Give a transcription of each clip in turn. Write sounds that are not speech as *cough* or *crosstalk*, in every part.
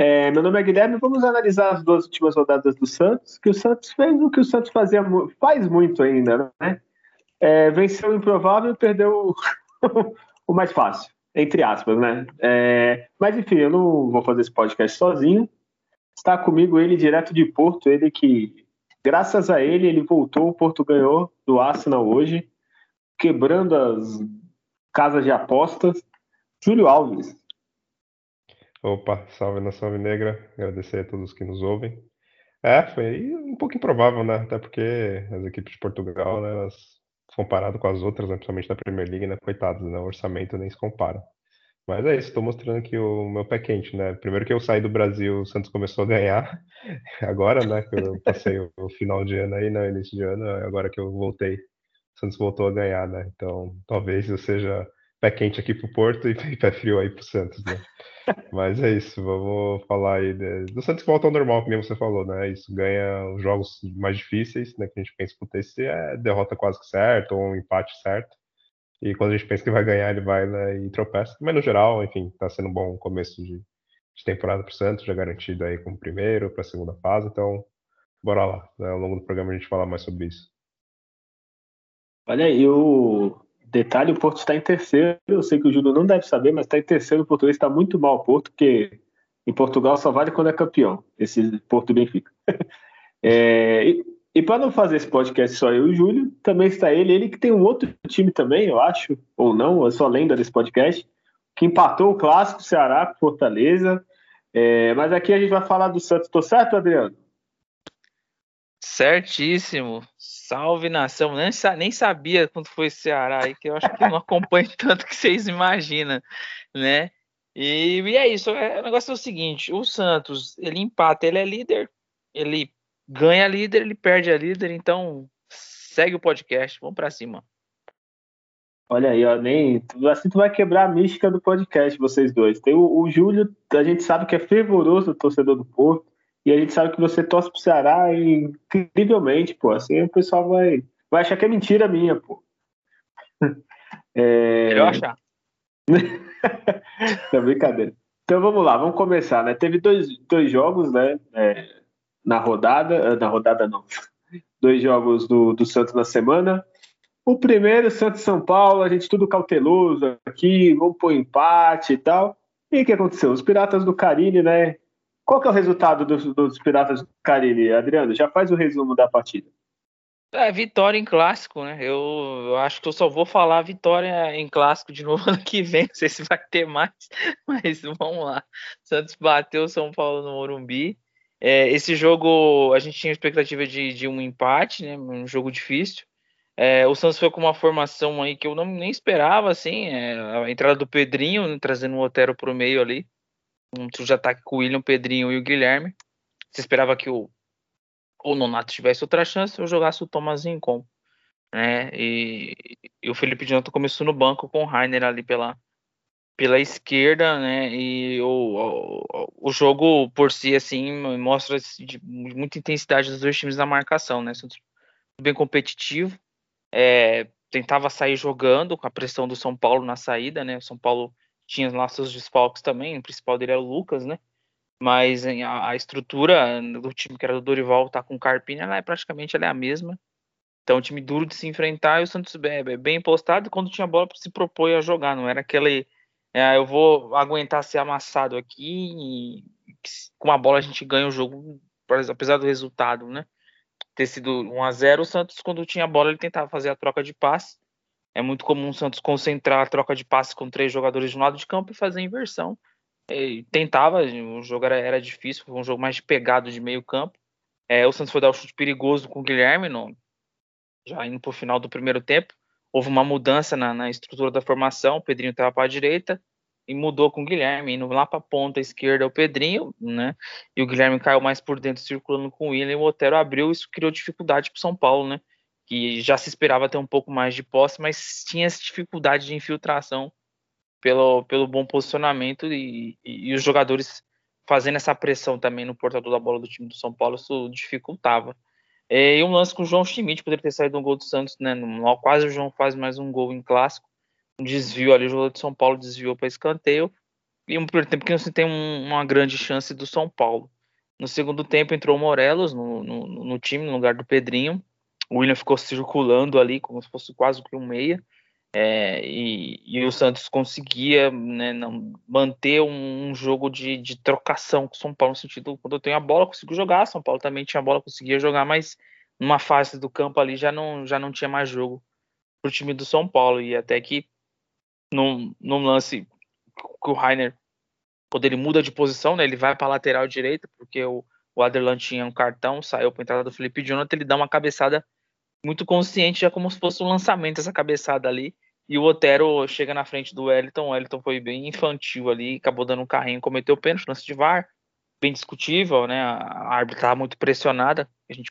É, meu nome é Guilherme vamos analisar as duas últimas rodadas do Santos, que o Santos fez o que o Santos fazia, faz muito ainda, né? É, venceu o improvável e perdeu *laughs* o mais fácil, entre aspas, né? É, mas enfim, eu não vou fazer esse podcast sozinho. Está comigo ele direto de Porto, ele que Graças a ele, ele voltou, o Porto ganhou do Arsenal hoje, quebrando as casas de apostas. Júlio Alves. Opa, salve nação negra, agradecer a todos que nos ouvem. É, foi um pouco improvável, né? Até porque as equipes de Portugal, né, elas, comparado com as outras, né, principalmente da Premier League, né, coitados, né, o orçamento nem se compara. Mas é isso, estou mostrando aqui o meu pé quente, né? Primeiro que eu saí do Brasil, o Santos começou a ganhar. *laughs* Agora, né? Que eu passei o final de ano aí, né? Início de ano, agora que eu voltei, o Santos voltou a ganhar, né? Então, talvez eu seja pé quente aqui pro Porto *laughs* e pé frio aí pro Santos, né? *laughs* Mas é isso, vamos falar aí de... do Santos que volta ao normal, como você falou, né? Isso ganha os jogos mais difíceis, né? Que a gente pensa que acontecer é derrota quase que certa ou um empate certo. E quando a gente pensa que vai ganhar, ele vai né, e tropeça. Mas no geral, enfim, está sendo um bom começo de, de temporada para o Santos, já garantido aí como primeiro para a segunda fase. Então, bora lá. Né, ao longo do programa a gente falar mais sobre isso. Olha aí, o detalhe: o Porto está em terceiro. Eu sei que o Júlio não deve saber, mas está em terceiro. O português está muito mal, o Porto, porque em Portugal só vale quando é campeão. Esse Porto Benfica. *laughs* é, e para não fazer esse podcast só eu e o Júlio, também está ele, ele que tem um outro time também, eu acho, ou não, eu sou a lenda desse podcast, que empatou o clássico Ceará com Fortaleza. É, mas aqui a gente vai falar do Santos. Tô certo, Adriano? Certíssimo. Salve nação. Nem, nem sabia quando foi Ceará aí, que eu acho que não acompanho *laughs* tanto que vocês imaginam, né? E, e é isso. É, o negócio é o seguinte: o Santos, ele empata, ele é líder, ele ganha a líder, ele perde a líder, então segue o podcast, vamos para cima. Olha aí, ó, nem assim tu vai quebrar a mística do podcast, vocês dois. Tem o, o Júlio, a gente sabe que é fervoroso torcedor do Porto, e a gente sabe que você torce pro Ceará incrivelmente, pô. Assim o pessoal vai, vai achar que é mentira minha, pô. *laughs* É... Melhor achar. *laughs* é brincadeira. Então vamos lá, vamos começar, né? Teve dois, dois jogos, né? É, na rodada, eh, na rodada não, *laughs* dois jogos do, do Santos na semana. O primeiro, Santos São Paulo, a gente tudo cauteloso aqui, vamos pôr empate e tal. E o que aconteceu? Os Piratas do Carini, né? Qual que é o resultado dos, dos Piratas do Adriano? Já faz o resumo da partida. É, vitória em clássico, né? Eu, eu, acho que eu só vou falar vitória em clássico de novo *laughs* ano que vem. Não sei se vai ter mais, *laughs* mas vamos lá. Santos bateu São Paulo no Morumbi. É, esse jogo a gente tinha expectativa de, de um empate, né? Um jogo difícil. É, o Santos foi com uma formação aí que eu não, nem esperava, assim, é, a entrada do Pedrinho, né, trazendo o Otero para o meio ali, um trio de ataque com o William, o Pedrinho e o Guilherme. Você esperava que o, o Nonato tivesse outra chance, eu jogasse o Tomazinho com, né? E, e o Felipe de Noto começou no banco com o Rainer ali pela, pela esquerda, né? E o, o, o jogo por si, assim, mostra muita intensidade dos dois times na marcação, né? Bem competitivo. É, tentava sair jogando com a pressão do São Paulo na saída, né? O São Paulo tinha lá seus desfalques também, o principal dele era o Lucas, né? Mas a, estrutura do time que era do Dorival tá com o Carpini, ela é praticamente ela é a mesma. Então, um time duro de se enfrentar e o Santos é, bem postado. Quando tinha bola, se propõe a jogar, não era aquele é, eu vou aguentar ser amassado aqui e com a bola a gente ganha o jogo, apesar do resultado, né? Ter sido 1 a 0 o Santos, quando tinha bola, ele tentava fazer a troca de passe. É muito comum o Santos concentrar a troca de passe com três jogadores de um lado de campo e fazer a inversão. E tentava, o jogo era, era difícil, foi um jogo mais pegado de meio campo. É, o Santos foi dar um chute perigoso com o Guilherme, no, já indo para o final do primeiro tempo houve uma mudança na, na estrutura da formação, o Pedrinho estava para a direita, e mudou com o Guilherme, indo lá para a ponta esquerda o Pedrinho, né? E o Guilherme caiu mais por dentro, circulando com o William, e o Otero abriu, isso criou dificuldade para o São Paulo, né? Que já se esperava ter um pouco mais de posse, mas tinha essa dificuldade de infiltração pelo, pelo bom posicionamento e, e, e os jogadores fazendo essa pressão também no portador da bola do time do São Paulo, isso dificultava. É, e um lance com o João Schmidt, poderia ter saído um gol do Santos, né? No, quase o João faz mais um gol em clássico. Um desvio ali, o jogador de São Paulo desviou para escanteio. E um primeiro tempo que você tem um, uma grande chance do São Paulo. No segundo tempo entrou o Morelos no, no, no, time, no lugar do Pedrinho. O William ficou circulando ali, como se fosse quase que um meia. É, e, e, o Santos conseguia né, não, manter um, um jogo de, de, trocação com o São Paulo, no sentido, quando eu tenho a bola, consigo jogar. São Paulo também tinha a bola, conseguia jogar, mas numa fase do campo ali já não, já não tinha mais jogo para o time do São Paulo. E até que num, num lance que o Rainer, quando ele muda de posição, né, ele vai para a lateral direita, porque o, o Aderlan tinha um cartão, saiu para a entrada do Felipe Jonathan, ele dá uma cabeçada muito consciente, já como se fosse um lançamento essa cabeçada ali. E o Otero chega na frente do Wellington. O Wellington foi bem infantil ali, acabou dando um carrinho, cometeu pênalti, lance de VAR, bem discutível, né? A árbitra estava muito pressionada, a gente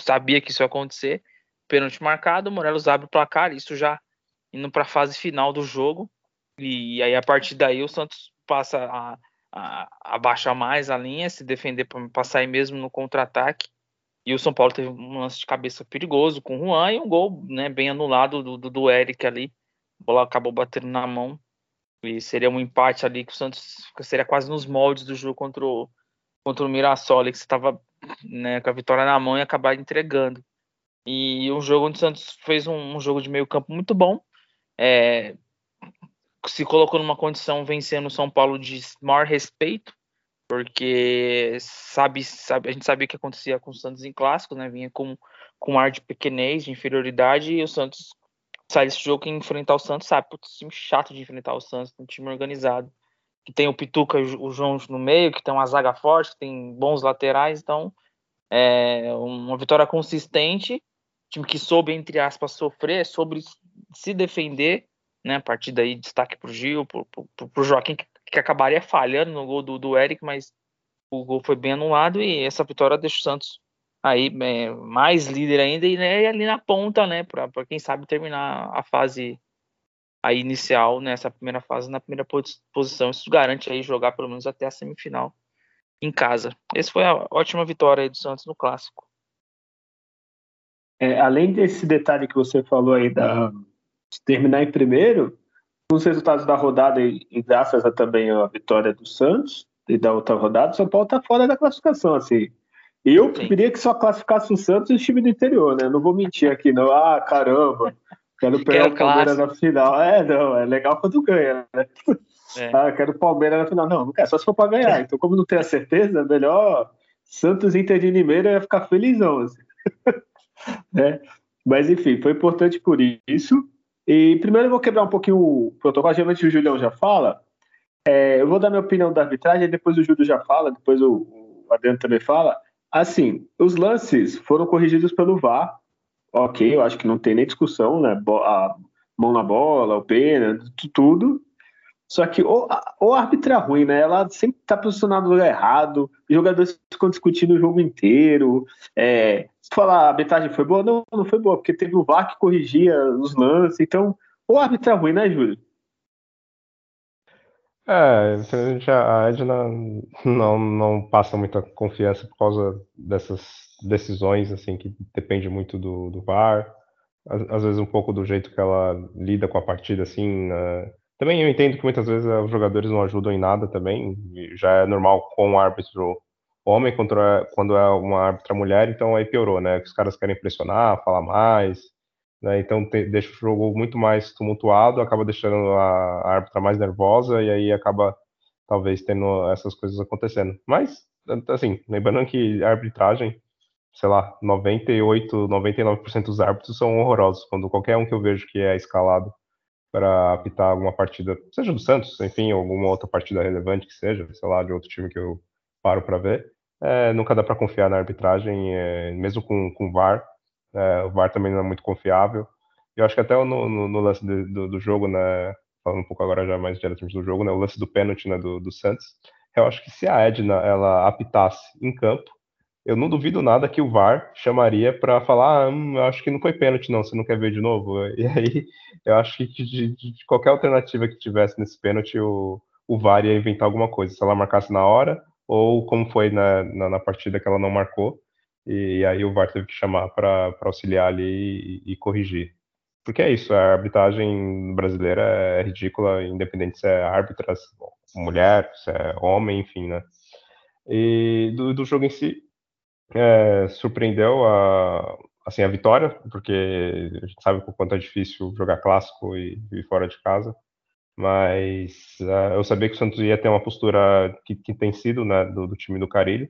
sabia que isso ia acontecer. Pênalti marcado, o Morelos abre o placar, isso já indo para a fase final do jogo. E aí, a partir daí, o Santos passa a, a, a baixar mais a linha, se defender para sair mesmo no contra-ataque. E o São Paulo teve um lance de cabeça perigoso com o Juan e um gol né, bem anulado do, do, do Eric ali. A bola acabou batendo na mão. E seria um empate ali que o Santos seria quase nos moldes do jogo contra o, contra o Mirassol, que estava né, com a vitória na mão e acabar entregando. E um jogo onde o Santos fez um, um jogo de meio campo muito bom. É, se colocou numa condição vencendo o São Paulo de maior respeito porque sabe, sabe, a gente sabia que acontecia com o Santos em clássico, né? Vinha com, com ar de pequenez, de inferioridade, e o Santos sai desse jogo que enfrentar o Santos, sabe? Putz, time chato de enfrentar o Santos, um time organizado. Que tem o Pituca e o João no meio, que tem uma zaga forte, que tem bons laterais, então é uma vitória consistente, time que soube, entre aspas, sofrer, sobre se defender, né? A partir daí, destaque pro Gil, pro, pro, pro Joaquim, que que acabaria falhando no gol do, do Eric, mas o gol foi bem anulado e essa vitória deixa o Santos aí é, mais líder ainda e né, ali na ponta, né, para quem sabe terminar a fase aí inicial nessa primeira fase na primeira posição. Isso garante aí jogar pelo menos até a semifinal em casa. Essa foi a ótima vitória aí do Santos no clássico. É, além desse detalhe que você falou aí da de terminar em primeiro, os resultados da rodada e, graças a também a vitória do Santos e da outra rodada, o São Paulo está fora da classificação, assim. Eu Sim. preferia que só classificasse o Santos e o time do interior, né? Não vou mentir aqui, não. Ah, caramba, quero *laughs* pegar o Palmeiras na final. É, não, é legal quando ganha, né? É. Ah, quero o Palmeiras na final. Não, não quero, só se for para ganhar. Então, como não tenho a certeza, é melhor Santos Inter de Limeira ia ficar felizão, assim. né? *laughs* Mas enfim, foi importante por isso. E primeiro eu vou quebrar um pouquinho o protocolo, geralmente o Julião já fala. É, eu vou dar minha opinião da arbitragem, depois o Júlio já fala, depois o, o Adriano também fala. Assim, os lances foram corrigidos pelo VAR, ok, eu acho que não tem nem discussão, né? A mão na bola, o pênalti, tudo. Só que ou, ou a árbitra é ruim, né? Ela sempre tá posicionada no lugar errado, os jogadores ficam discutindo o jogo inteiro. É, falar a arbitragem foi boa, não, não foi boa, porque teve o VAR que corrigia os lances. Então, ou a árbitra é ruim, né, Júlio? É, a Edna não, não passa muita confiança por causa dessas decisões, assim, que depende muito do, do VAR. Às, às vezes um pouco do jeito que ela lida com a partida, assim, né? Também eu entendo que muitas vezes os jogadores não ajudam em nada também, já é normal com o árbitro homem contra, quando é uma árbitra mulher, então aí piorou, né? Os caras querem pressionar, falar mais, né? Então te, deixa o jogo muito mais tumultuado, acaba deixando a árbitra mais nervosa e aí acaba talvez tendo essas coisas acontecendo. Mas, assim, lembrando que a arbitragem, sei lá, 98, 99% dos árbitros são horrorosos. Quando qualquer um que eu vejo que é escalado para apitar alguma partida, seja do Santos, enfim, alguma outra partida relevante que seja, sei lá, de outro time que eu paro para ver. É, nunca dá para confiar na arbitragem, é, mesmo com, com VAR. É, o VAR também não é muito confiável. Eu acho que até no, no, no lance do, do, jogo, né, falando um pouco agora já mais diretamente do jogo, né, o lance do pênalti né, do, do Santos, eu acho que se a Edna ela apitasse em campo, eu não duvido nada que o VAR chamaria para falar, ah, hum, eu acho que não foi pênalti não, você não quer ver de novo? *laughs* E aí, eu acho que de, de qualquer alternativa que tivesse nesse pênalti, o, o VAR ia inventar alguma coisa, se ela marcasse na hora, ou como foi na, na, na partida que ela não marcou, e aí o VAR teve que chamar para auxiliar ali e, e, corrigir. Porque é isso, a arbitragem brasileira é ridícula, independente se é árbitra, se é mulher, se é homem, enfim, né? E do, do jogo em si, é, surpreendeu a, assim, a vitória, porque a gente sabe o quanto é difícil jogar clássico e, e fora de casa, mas uh, eu sabia que o Santos ia ter uma postura que, que tem sido né, do, do time do Carilho,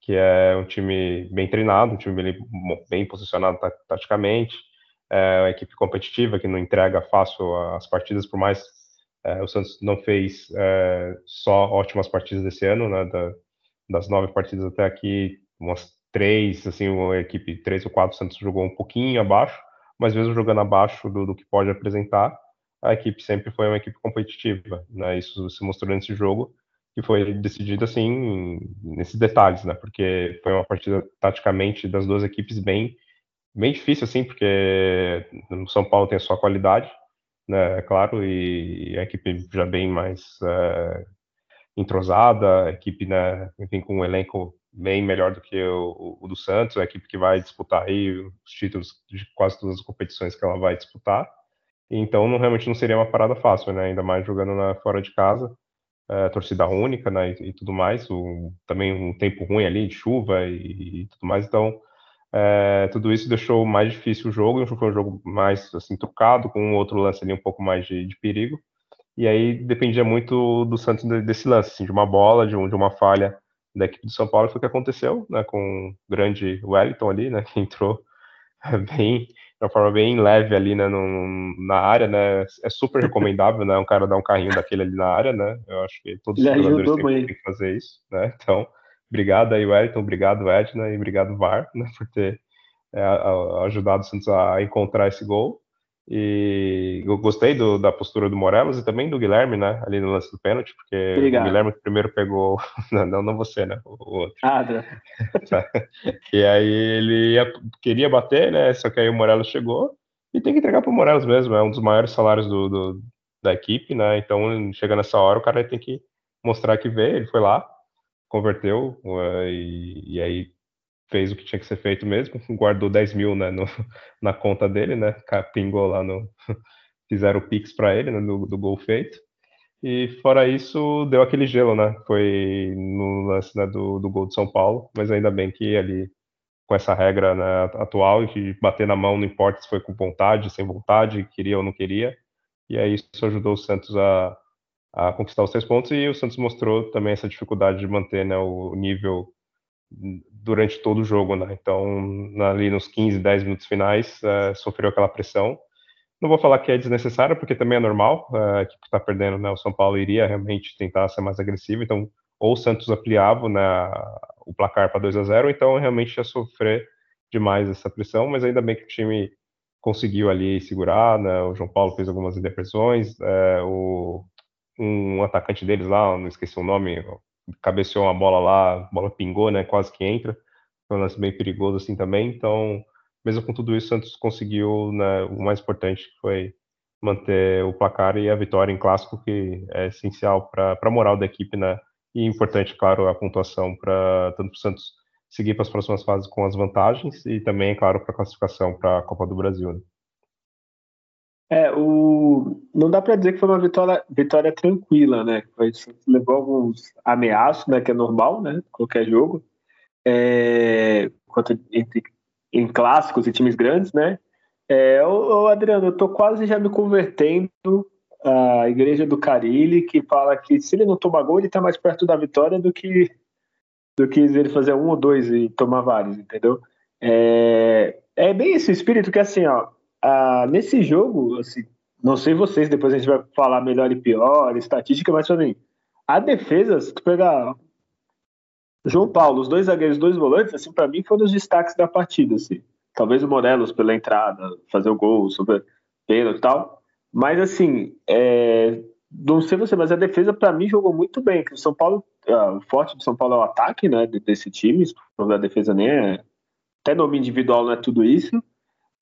que é um time bem treinado, um time bem, bem posicionado taticamente, é uma equipe competitiva que não entrega fácil as partidas, por mais é, o Santos não fez é, só ótimas partidas desse ano, né, da, das nove partidas até aqui, umas três, assim, uma equipe três ou quatro, o Santos jogou um pouquinho abaixo, mas mesmo jogando abaixo do, do que pode apresentar, a equipe sempre foi uma equipe competitiva, né, isso se mostrou nesse jogo, que foi decidido assim nesses detalhes, né? Porque foi uma partida taticamente das duas equipes bem bem difícil assim, porque no São Paulo tem a sua qualidade, né? É claro, e a equipe já bem mais é, entrosada, a equipe, né? Enfim, com um elenco bem melhor do que o, o, do Santos, a equipe que vai disputar aí os títulos de quase todas as competições que ela vai disputar. Então, não, realmente não seria uma parada fácil, né? Ainda mais jogando na, fora de casa é, torcida única, né, e, e tudo mais, o, também um tempo ruim ali, de chuva e, e tudo mais, então é, tudo isso deixou mais difícil o jogo, foi um jogo mais assim trucado, com um outro lance ali um pouco mais de, de perigo, e aí dependia muito do Santos desse lance, assim, de uma bola, de, um, de uma falha da equipe do São Paulo, foi o que aconteceu, né, com o grande Wellington ali, né, *laughs* que entrou bem de uma forma bem leve ali, né, no, na área, né, é super recomendável, né, um cara dar um carrinho daquele ali na área, né, eu acho que todos os jogadores têm, que fazer isso, né, então, obrigado aí, Wellington, obrigado, Edna, e obrigado, VAR, né, por ter é, ajudado o Santos a encontrar esse gol, e eu gostei do, da postura do Morelos e também do Guilherme, né? Ali no lance do pênalti, porque Obrigado. o Guilherme primeiro pegou. *laughs* Não, não você, né? O outro. Ah, tá. *laughs* e aí ele ia, queria bater, né? Só que aí o Morelos chegou e tem que entregar para o Morelos mesmo. É um dos maiores salários do, do, da equipe, né? Então, chega nessa hora, o cara tem que mostrar que vê. Ele foi lá, converteu, uh, e, e aí fez o que tinha que ser feito mesmo, guardou 10 mil né, no, na conta dele, né, pingou lá no, *laughs* fizeram o Pix para ele, né, do, do, gol feito, e fora isso, deu aquele gelo, né, foi no lance né, do, do gol de São Paulo, mas ainda bem que ali, com essa regra né, atual, de bater na mão, não importa se foi com vontade, sem vontade, queria ou não queria, e aí isso ajudou o Santos a, a conquistar os três pontos, e o Santos mostrou também essa dificuldade de manter né, o nível durante todo o jogo, né? Então, ali nos 15, 10 minutos finais, uh, sofreu aquela pressão. Não vou falar que é desnecessário, porque também é normal, uh, a equipe está perdendo, né? O São Paulo iria realmente tentar ser mais agressivo, então, ou o Santos ampliava né, o placar para 2 a 0 então realmente ia sofrer demais essa pressão, mas ainda bem que o time conseguiu ali segurar, né? O João Paulo fez algumas interpretações, uh, o, um atacante deles lá, não esqueci o nome, cabeceou uma bola lá, a bola pingou, né? Quase que entra. Foi um lance bem perigoso assim também. Então, mesmo com tudo isso, o Santos conseguiu né, o mais importante, que foi manter o placar e a vitória em clássico, que é essencial para a moral da equipe, né? E importante, claro, a pontuação para tanto para o Santos seguir para as próximas fases com as vantagens e também, claro, para a classificação para a Copa do Brasil. Né? É, o... não dá para dizer que foi uma vitória, vitória tranquila, né? Levou alguns ameaços, né? Que é normal, né? Qualquer jogo. É... Quanto entre, em clássicos e times grandes, né? É, ô, ô, Adriano, eu tô quase já me convertendo à igreja do Carilli, que fala que se ele não tomar gol, ele tá mais perto da vitória do que do que ele fazer um ou dois e tomar vários, entendeu? É, é bem esse espírito que assim, ó, ah, nesse jogo, assim, não sei vocês, depois a gente vai falar melhor e pior, estatística, mas mim, a defesa, se tu pegar João Paulo, os dois zagueiros, os dois volantes, assim, para mim foram os destaques da partida, assim. Talvez o Morelos pela entrada, fazer o gol, sobre pênalti e tal. Mas assim, é, não sei você, mas a defesa para mim jogou muito bem. Que o São Paulo, uh, o forte do São Paulo é o ataque, né? Desse time. A defesa nem é. Até nome individual não é tudo isso.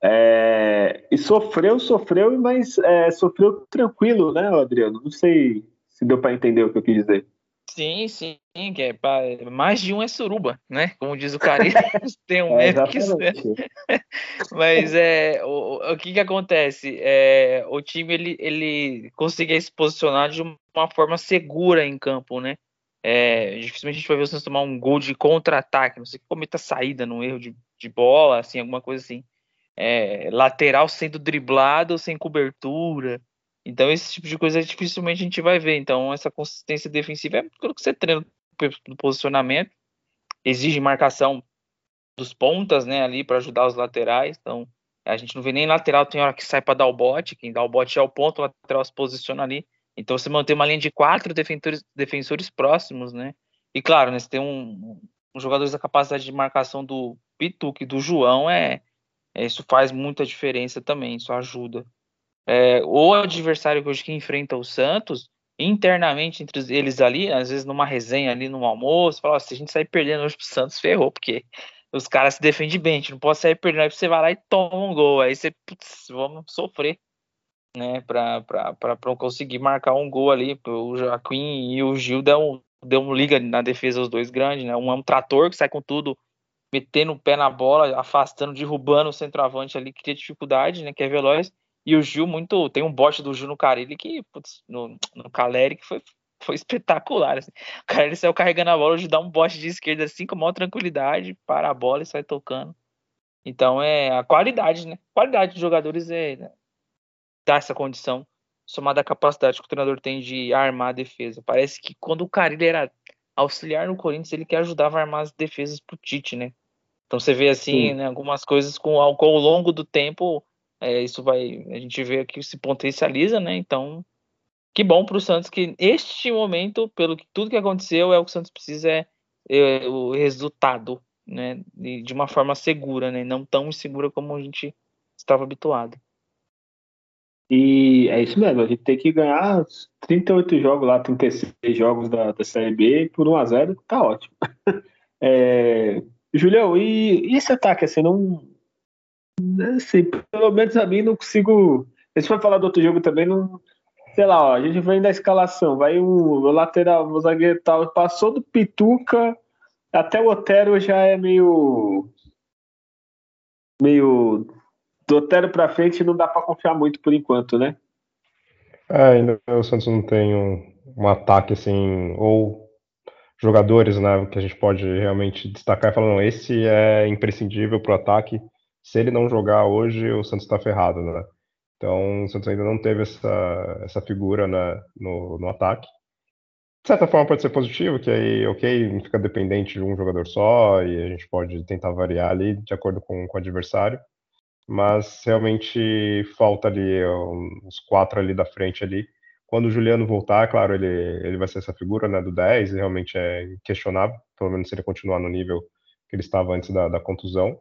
É, e sofreu, sofreu, mas é, sofreu tranquilo, né, Adriano? Não sei se deu para entender o que eu quis dizer. Sim, sim, que é pra, mais de um é suruba, né? Como diz o cara, *laughs* tem um é, que *laughs* Mas é o, o que que acontece? É, o time ele, ele conseguia se posicionar de uma forma segura em campo, né? É, dificilmente a gente vai ver o Santos tomar um gol de contra-ataque, não sei que cometa saída num erro de, de bola, assim, alguma coisa assim. É, lateral sendo driblado sem cobertura. Então, esse tipo de coisa dificilmente a gente vai ver. Então, essa consistência defensiva é pelo que você treina no posicionamento, exige marcação dos pontas, né, ali para ajudar os laterais. Então, a gente não vê nem lateral, tem hora que sai para dar o bote, quem dá o bote é o ponto, o lateral se posiciona ali. Então, você mantém uma linha de quatro defensores, defensores próximos, né? E claro, né, você tem um, um jogadores da capacidade de marcação do Pituque e do João, é, isso faz muita diferença também, isso ajuda. É, o adversário hoje que enfrenta o Santos, internamente entre eles ali, às vezes numa resenha ali no almoço, fala, se a gente sair perdendo hoje pro Santos, ferrou, porque os caras se defendem bem, a gente não pode sair perdendo, aí você vai lá e toma um gol, aí você, putz, vamos sofrer, né, pra, pra, conseguir marcar um gol ali, o Joaquim e o Gil deu um liga na defesa, os dois grandes, né, um é um trator que sai com tudo, metendo o pé na bola, afastando, derrubando o centroavante ali, que tem dificuldade, né, que é veloz, e o Gil muito. Tem um bote do Gil no Carilli que, putz, no, no Caleri, que foi, foi *laughs* espetacular. Assim. O Carilli saiu carregando a bola, o Gil dá um bote de esquerda assim, com maior tranquilidade, para a bola e sai tocando. Então é a qualidade, né? A qualidade dos jogadores é né? dá essa condição, somada à capacidade que o treinador tem de armar a defesa. Parece que quando o Carilli era auxiliar no Corinthians, ele que ajudava a armar as defesas pro Tite, né? Então você vê assim, né, algumas coisas com ao, ao longo do tempo é, isso vai. A gente vê que se potencializa, né? Então, que bom para o Santos que este momento, pelo que tudo que aconteceu, é o que o Santos precisa é, é o resultado, né? De, de, uma forma segura, né? Não tão insegura como a gente estava habituado. E é isso mesmo, a gente tem que ganhar 38 jogos lá, 36 jogos da, da Série B por 1 a 0 tá ótimo. *laughs* é, Julião, e, e esse ataque, assim, não, Assim, pelo menos a mim não consigo. Se for falar do outro jogo também, não. Sei lá, ó, a gente vem da escalação, vai o, o lateral, o zagueiro tal, passou do Pituca até o Otero já é meio. meio. Do Otero pra frente não dá pra confiar muito por enquanto, né? É, ainda o Santos não tem um, um ataque assim, ou jogadores, né, que a gente pode realmente destacar e falar, não, esse é imprescindível pro ataque se ele não jogar hoje, o Santos está ferrado, né? Então, o Santos ainda não teve essa, essa figura né, no, no ataque. De certa forma, pode ser positivo, que aí, ok, fica dependente de um jogador só e a gente pode tentar variar ali de acordo com, com o adversário. Mas realmente falta ali uns quatro ali da frente ali. Quando o Juliano voltar, claro, ele, ele vai ser essa figura né, do 10, realmente é questionável, pelo menos se ele continuar no nível que ele estava antes da, da contusão.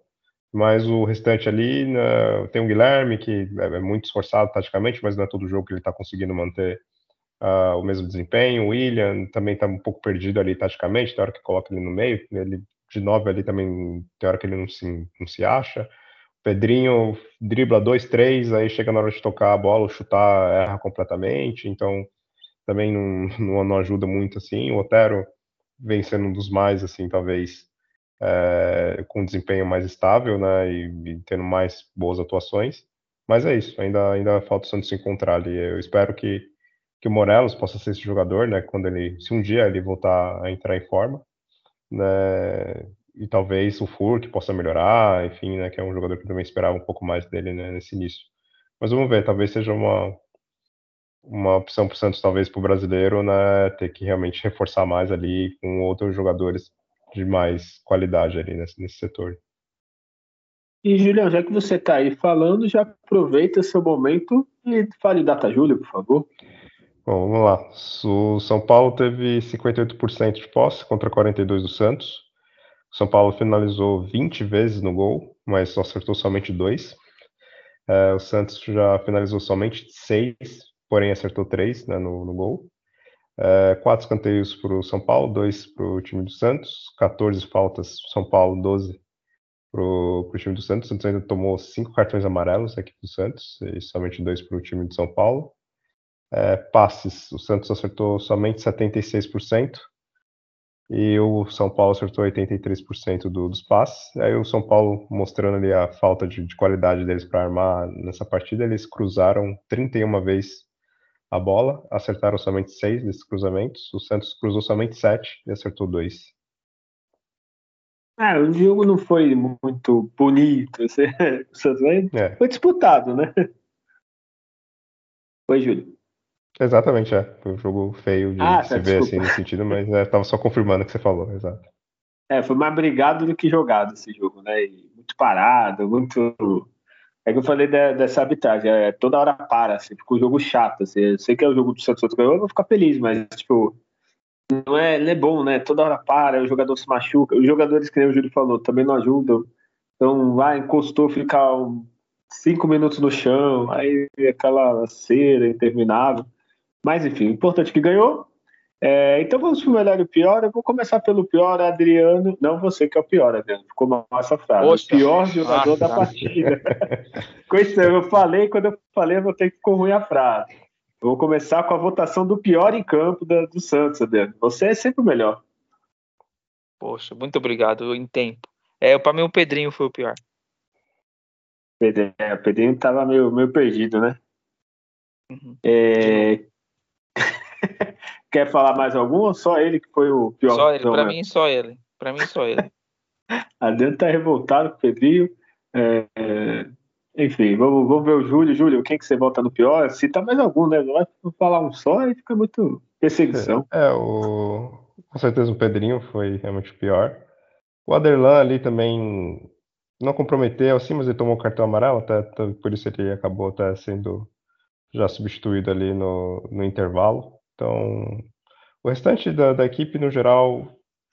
Mas o restante ali, né, tem o Guilherme, que é, é muito esforçado taticamente, mas não é todo jogo que ele está conseguindo manter uh, o mesmo desempenho. O William também está um pouco perdido ali taticamente, tem hora que coloca ele no meio, ele de nove ali também, tem hora que ele não se, não se acha. Pedrinho dribla dois, três, aí chega na hora de tocar a bola, chutar, erra completamente, então também não, *laughs* não, não ajuda muito assim. O Otero vem sendo um dos mais, assim, talvez é, com desempenho mais estável, né, e, e, tendo mais boas atuações. Mas é isso, ainda, ainda falta o Santos se encontrar ali. Eu espero que, que o Morelos possa ser esse jogador, né, quando ele, se um dia ele voltar a entrar em forma, né, e talvez o Furk possa melhorar, enfim, né, que é um jogador que eu também esperava um pouco mais dele né, nesse início. Mas vamos ver, talvez seja uma, uma opção para o Santos, talvez para o brasileiro, né, ter que realmente reforçar mais ali com outros jogadores de mais qualidade ali nesse, nesse setor. E, Julião, já que você está aí falando, já aproveita seu momento e fale data Júlia, por favor. Bom, vamos lá. O São Paulo teve 58% de posse contra 42% do Santos. São Paulo finalizou 20 vezes no gol, mas só acertou somente dois. É, o Santos já finalizou somente seis, porém acertou três né, no, no, gol. É, quatro escanteios para o São Paulo, dois para o time do Santos, 14 faltas São Paulo, 12 para o time do Santos. O Santos ainda tomou cinco cartões amarelos aqui do Santos e somente dois para o time de São Paulo. É, passes, o Santos acertou somente 76% e o São Paulo acertou 83% do, dos passes. Aí o São Paulo mostrando ali a falta de, de qualidade deles para armar nessa partida, eles cruzaram 31 vezes a bola, acertaram somente 6 desses cruzamentos. O Santos cruzou somente 7 e acertou 2. Ah, o jogo não foi muito bonito, você, *laughs* você é. foi disputado, né? Foi, Júlio. Exatamente, é. Foi um jogo feio de ah, se tá, ver desculpa. assim no sentido, mas é, tava só confirmando o que você falou, exato. É, foi mais brigado do que jogado esse jogo, né? E muito parado, muito. É que eu falei de, dessa arbitragem, é, toda hora para, assim, ficou um jogo chato. Assim, eu sei que é o jogo do Santos ganhou, eu vou ficar feliz, mas, tipo, não é, não é bom, né? Toda hora para, o jogador se machuca. Os jogadores, que nem o Júlio falou, também não ajudam. Então, vai, encostou, fica um, cinco minutos no chão, aí aquela cera interminável. Mas enfim, importante é que ganhou. É, então vamos para o melhor e o pior. Eu vou começar pelo pior, Adriano. Não você que é o pior, Adriano. Ficou mal essa frase. Poxa. O pior jogador ah, da partida. *laughs* Coisa, eu falei, quando eu falei, eu vou ter que ficou ruim a frase. vou começar com a votação do pior em campo da, do Santos, Adriano. Você é sempre o melhor. Poxa, muito obrigado em tempo. É, para mim o Pedrinho foi o pior. É, o Pedrinho estava meio, meio perdido, né? Uhum. É, *laughs* Quer falar mais algum ou só ele que foi o pior? Só ele, pra mim só ele. Pra mim só ele. *laughs* Adriano tá revoltado com o Pedrinho. É, é, enfim, vamos, vamos ver o Júlio. Júlio, quem que você vota no pior? Cita mais algum, né? Não vai falar um só e fica muito perseguição. É, é, o... com certeza o Pedrinho foi realmente o pior. O Aderlan ali também não comprometeu, assim, mas ele tomou o cartão amarelo, até, por isso ele acabou até sendo já substituído ali no, no intervalo. Então, o restante da, da equipe, no geral,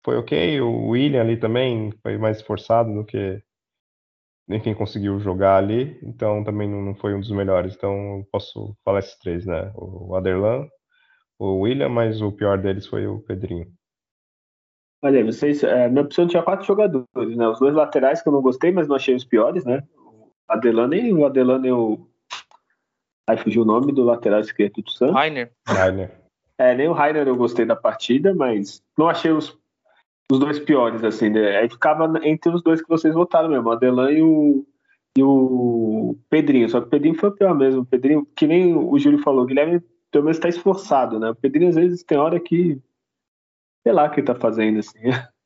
foi ok. O William ali também foi mais esforçado do que, enfim, conseguiu jogar ali. Então, também não, não foi um dos melhores. Então, posso falar esses três, né? O Aderlan, o William, mas o pior deles foi o Pedrinho. Olha, vocês, é, minha opção tinha quatro jogadores, né? Os dois laterais que eu não gostei, mas não achei os piores, né? O Adelan e o Adelan e o. Aí fugiu o nome do lateral esquerdo do Santos. Rainer. Rainer. É, nem o Rainer eu gostei da partida, mas não achei os, os dois piores, assim, né? Aí ficava entre os dois que vocês votaram mesmo, o Adelan e o, e o Pedrinho. Só que o Pedrinho foi o pior mesmo. O Pedrinho, que nem o Júlio falou, o Guilherme pelo menos está esforçado, né? O Pedrinho às vezes tem hora que. Sei lá o que ele tá fazendo, assim. *laughs*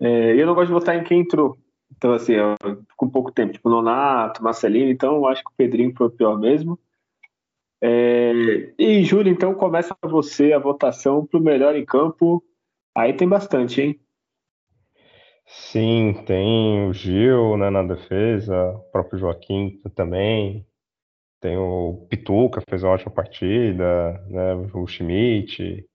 É, eu não gosto de votar em quem entrou. Então, assim, com pouco tempo, tipo Nonato, Marcelino, então eu acho que o Pedrinho foi o pior mesmo. É, e, Júlio, então começa você a votação para o melhor em campo. Aí tem bastante, hein? Sim, tem o Gil né, na defesa, o próprio Joaquim também. Tem o Pituca, fez uma ótima partida, né, o Schmidt.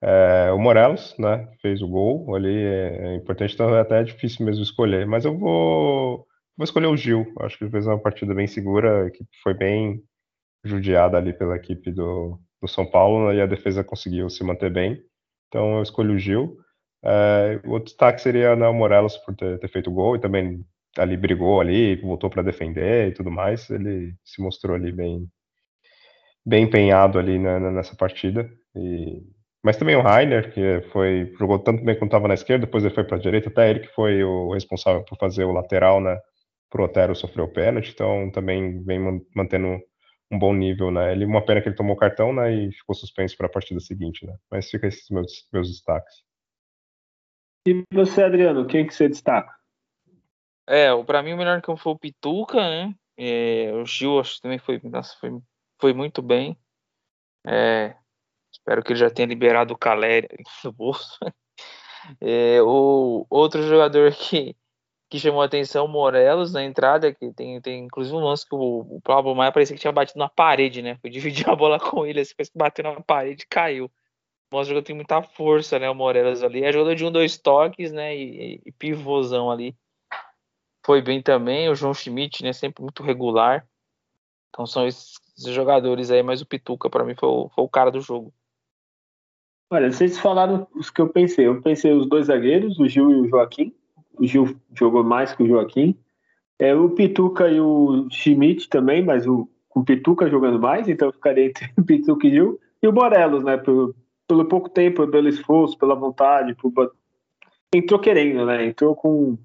É, o Morelos, né, fez o gol ali, é, importante, então é até difícil mesmo escolher, mas eu vou, vou escolher o Gil, acho que ele fez uma partida bem segura, que foi bem, judiada ali pela equipe do, do São Paulo e a defesa conseguiu se manter bem. Então eu escolho o Gil. É, o outro destaque seria o Morelos por ter, ter feito gol e também ali brigou ali, voltou para defender e tudo mais. Ele se mostrou ali bem bem empenhado ali né, nessa partida. E, mas também o Rainer, que foi jogou tanto bem quanto estava na esquerda, depois ele foi para a direita, até ele que foi o responsável por fazer o lateral, né? Pro Otero sofreu o pênalti, então também vem mantendo um bom nível, né? Ele, uma pena que ele tomou o cartão, né? E ficou suspenso para a partida seguinte, né? Mas fica esses meus, meus destaques. E você, Adriano, quem que você destaca? É, para mim o melhor que foi o Pituca, né? É, o Gil acho que também foi, nossa, foi, foi muito bem. É, espero que ele já tenha liberado o Caleri do bolso. *laughs* É, o outro jogador que que chamou a atenção Morelos na entrada, que tem, tem inclusive um lance que o, o Pablo Maia parecia que tinha batido na parede, né? Foi dividir a bola com ele, assim, que bateu na parede e caiu. Mostra que tem muita força, né? O Morelos ali. É jogador de um, dois toques, né? E, e, pivôzão ali. Foi bem também. O João Schmidt, né? Sempre muito regular. Então são esses, jogadores aí, mas o Pituca para mim foi o, foi o cara do jogo. Olha, vocês falaram os que eu pensei. Eu pensei os dois zagueiros, o Gil e o Joaquim. O Gil jogou mais que o Joaquim. É, o Pituca e o Schmidt também, mas o, o Pituca jogando mais, então ficaria entre *laughs* o Pituca e o Gil. E o Morelos, né? Pelo, pelo pouco tempo, pelo esforço, pela vontade. Por... Entrou querendo, né? Entrou com,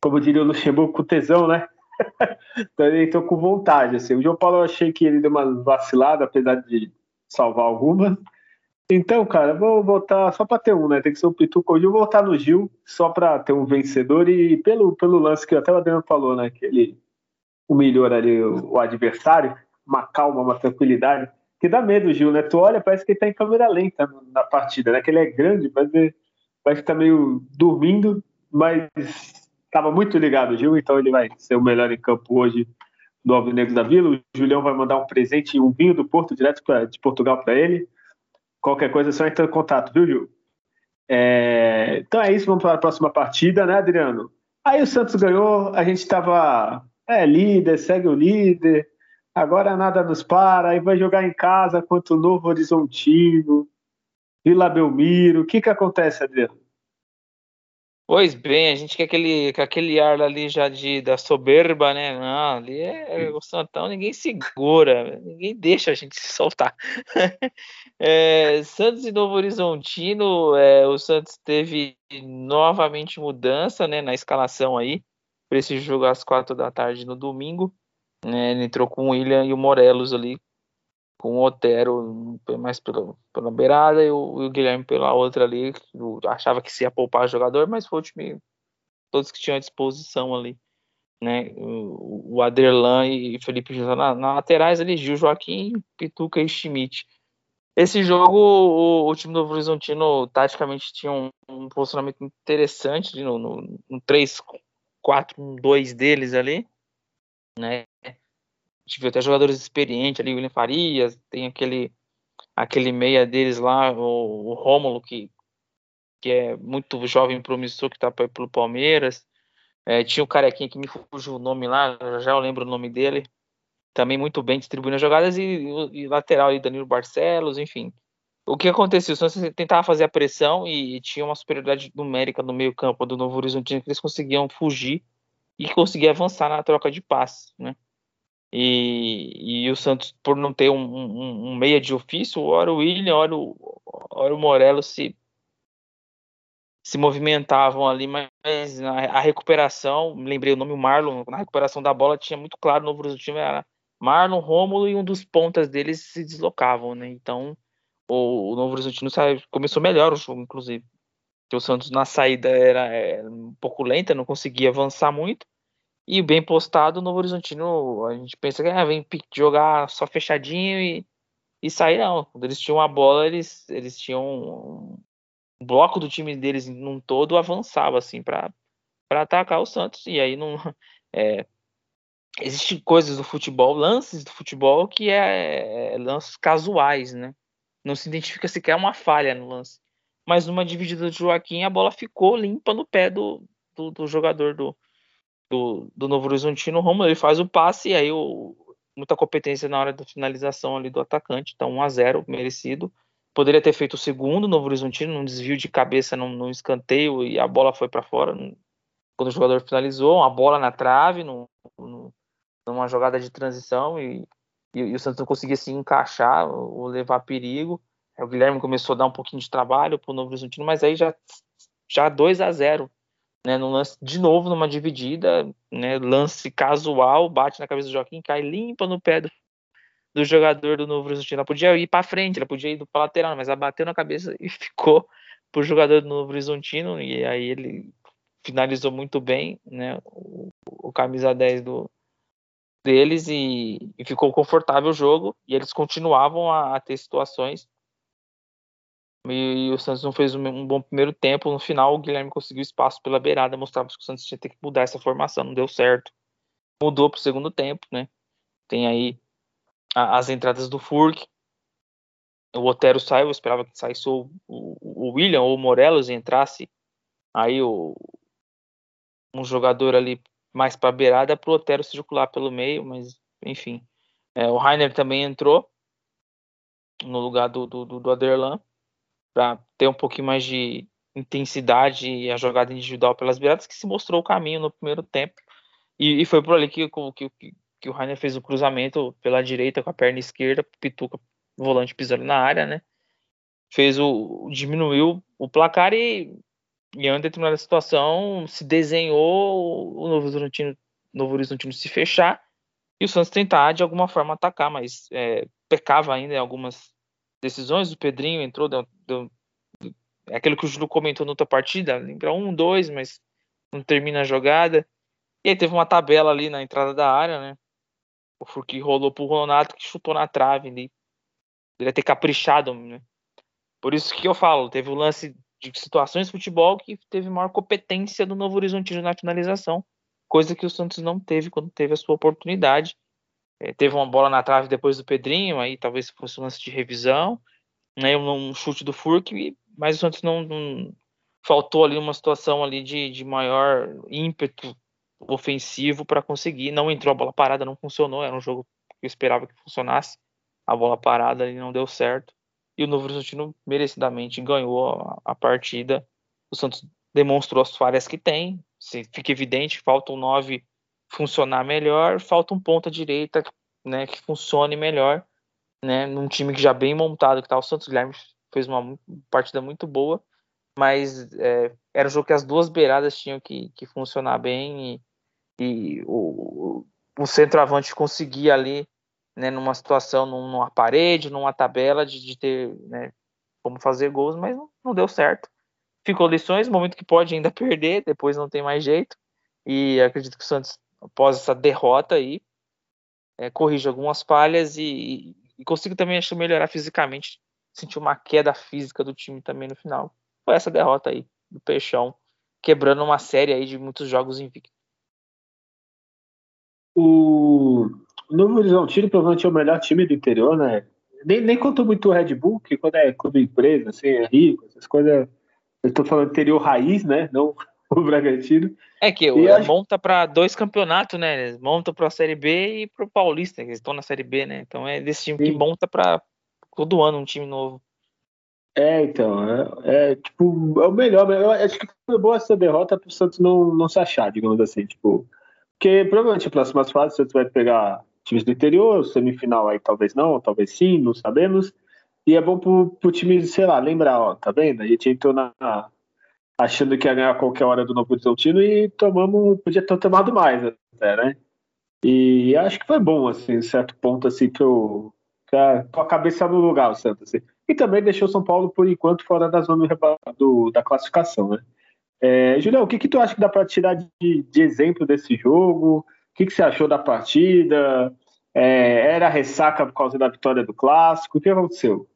como diria o Luxemburgo, com tesão, né? *laughs* então ele entrou com vontade. Assim. O João Paulo eu achei que ele deu uma vacilada, apesar de salvar algumas. Então, cara, vou voltar só para ter um, né? Tem que ser o Pituca hoje. Eu vou voltar no Gil só para ter um vencedor e pelo, pelo lance que até o Adriano falou, né? Que ele humilhou ali o, o, adversário, uma calma, uma tranquilidade, que dá medo, Gil, né? Tu olha, parece que ele tá em câmera lenta na partida, né? Que ele é grande, parece, parece que tá meio dormindo, mas estava muito ligado, Gil, então ele vai ser o melhor em campo hoje do Alvinegros da Vila. O Julião vai mandar um presente, um vinho do Porto direto pra, de Portugal para ele. Qualquer coisa é só entrar em contato, viu, Gil? É... Então é isso, vamos para a próxima partida, né, Adriano? Aí o Santos ganhou, a gente estava é, líder, segue o líder, agora nada nos para, aí vai jogar em casa contra o Novo Horizontino, Vila Belmiro. O que, que acontece, Adriano? Pois bem, a gente quer aquele, aquele ar ali já de, da soberba, né? Não, ali é o Santão, ninguém segura, ninguém deixa a gente se soltar. *laughs* é, Santos e Novo Horizontino, é, o Santos teve novamente mudança né, na escalação aí, para esse jogo às quatro da tarde no domingo. Né, ele entrou com o William e o Morelos ali com o Otero mais pela, pela beirada e o, e o, Guilherme pela outra ali. Achava que se ia poupar o jogador, mas foi o time, todos que tinham à disposição ali. Né? O, o Aderlan e Felipe José na, na, laterais ali, Gil Joaquim, Pituca e Schmidt. Esse jogo, o, o time do Horizontino taticamente tinha um, um posicionamento interessante no, no, no 3, 4, 1, 2 deles ali, né? Gente viu até jogadores experientes ali, William Farias, tem aquele aquele meia deles lá, o, o Rômulo, que, que é muito jovem promissor, que está pelo Palmeiras. É, tinha o carequinha que me fugiu o nome lá, já eu lembro o nome dele. Também muito bem distribuindo as jogadas e, e lateral aí, Danilo Barcelos, enfim. O que aconteceu? O Santos tentava fazer a pressão e, e tinha uma superioridade numérica no meio campo do Novo Horizontino que eles conseguiam fugir e conseguir avançar na troca de passes, né? E, e o Santos, por não ter um, um, um meia de ofício, ora o William, ora o, ora o Morello se, se movimentavam ali, mas a, a recuperação, lembrei o nome Marlon, na recuperação da bola tinha muito claro no novo time era Marlon, Rômulo e um dos pontas deles se deslocavam, né? Então o, o Novo Horizontino começou melhor o jogo, inclusive. Porque o Santos na saída era, era um pouco lenta, não conseguia avançar muito. E bem postado no Horizontino, a gente pensa que ah, vem jogar só fechadinho e, e sair, não. Quando eles tinham a bola, eles, eles tinham um, bloco do time deles num todo avançava assim para atacar o Santos. E aí não. *laughs* É, Existem coisas do futebol, lances do futebol que é, é, lances casuais, né? Não se identifica sequer uma falha no lance. Mas numa dividida do Joaquim, a bola ficou limpa no pé do, do, do jogador do, do, do Novo Horizontino, o Romulo ele faz o passe e aí o, muita competência na hora da finalização ali do atacante, então 1 a 0 merecido. Poderia ter feito o segundo Novo Horizontino, num desvio de cabeça num, num escanteio e a bola foi para fora. Quando o jogador finalizou, uma bola na trave, num, numa jogada de transição e, e, e, o Santos não conseguia se encaixar ou levar perigo. Aí o Guilherme começou a dar um pouquinho de trabalho para o Novo Horizontino, mas aí já, já 2 a 0 né, no lance de novo numa dividida, né, lance casual, bate na cabeça do Joaquim, cai limpa no pé do, do jogador do Novo Horizontino. Ela podia ir para frente, ela podia ir para lateral, mas ela bateu na cabeça e *laughs* ficou pro jogador do Novo Horizontino e aí ele finalizou muito bem, né, o, o camisa 10 do deles e, e, ficou confortável o jogo e eles continuavam a, a ter situações e o Santos não fez um bom primeiro tempo. No final, o Guilherme conseguiu espaço pela beirada, mostrava que o Santos tinha que mudar essa formação, não deu certo. Mudou para o segundo tempo, né? Tem aí as entradas do Furk. O Otero saiu, eu esperava que saísse o, o, William ou o Morelos e entrasse aí o, um jogador ali mais para a beirada para o Otero circular pelo meio, mas enfim. É, o Rainer também entrou no lugar do, do, do Aderlan para ter um pouquinho mais de intensidade e a jogada individual pelas beiradas, que se mostrou o caminho no primeiro tempo. E, e foi por ali que, que, que, que o Rainer fez o cruzamento pela direita com a perna esquerda, Pituca, volante pisando na área, né? Fez o. diminuiu o placar e, e em uma determinada situação se desenhou o Novo Horizontino, Novo Horizontino se fechar e o Santos tentar de alguma forma atacar, mas é, pecava ainda em algumas decisões. O Pedrinho entrou, deu, deu, é aquilo que o Júlio comentou na outra partida, lembra um, dois, mas não termina a jogada. E aí teve uma tabela ali na entrada da área, né? O Furqui rolou pro Ronaldo que chutou na trave ali. Ia ter caprichado, né? Por isso que eu falo, teve o lance de situações de futebol que teve maior competência do Novo Horizontino na finalização, coisa que o Santos não teve quando teve a sua oportunidade. É, teve uma bola na trave depois do Pedrinho, aí talvez fosse um lance de revisão, né, um, chute do Furk, mas o Santos não, não, faltou ali uma situação ali de, de maior ímpeto ofensivo para conseguir. Não entrou a bola parada, não funcionou. Era um jogo que eu esperava que funcionasse. A bola parada ali não deu certo. E o Novo Horizontino merecidamente ganhou a, a partida. O Santos demonstrou as falhas que tem. Se fica evidente, falta um 9 funcionar melhor, falta um ponta direita né, que funcione melhor. Né, num time que já bem montado que tá o Santos Guilherme fez uma partida muito boa mas é, era um jogo que as duas beiradas tinham que, que funcionar bem e, e o, o centroavante conseguia ali, né, numa situação, numa parede, numa tabela de, de ter né, como fazer gols, mas não, não deu certo. Ficou lições, momento que pode ainda *laughs* perder, depois não tem mais jeito. E acredito que o Santos, após essa derrota aí, é, corrige algumas falhas e, e, e consigo também acho, melhorar fisicamente. Sentir uma queda física do time também no final. Foi essa derrota aí do Peixão, quebrando uma série aí de muitos jogos invictos. O Novo Horizontino provavelmente é o melhor time do interior, né? Nem, nem contou muito o Red Bull, que quando é clube empresa, assim, é rico, essas coisas. Eu tô falando interior raiz, né? Não *laughs* o Bragantino. É que e acho... monta para dois campeonatos, né? Monta para a Série B e para o Paulista, que eles estão na Série B, né? Então é desse time Sim. que monta para todo ano um time novo. É, então, é, é, tipo, é o melhor. Eu acho que foi boa essa derrota para o Santos não, não se achar, digamos assim, tipo, porque provavelmente as próximas fases o Santos vai pegar times do interior, semifinal aí talvez não, talvez sim, não sabemos. E é bom pro, pro time, sei lá, lembrar, ó, tá vendo? A gente entrou na, achando que ia ganhar a qualquer hora do Novo Horizontino e tomamos, podia ter tomado mais até, né? E acho que foi bom, assim, certo ponto, assim, que eu, com a cabeça no lugar, o Santos, assim. E também deixou São Paulo, por enquanto, fora da zona do, da classificação, né? É, Julião, o que, que tu acha que dá para tirar de, de, exemplo desse jogo? O que, que você achou da partida? É, era ressaca por causa da vitória do clássico? O que aconteceu?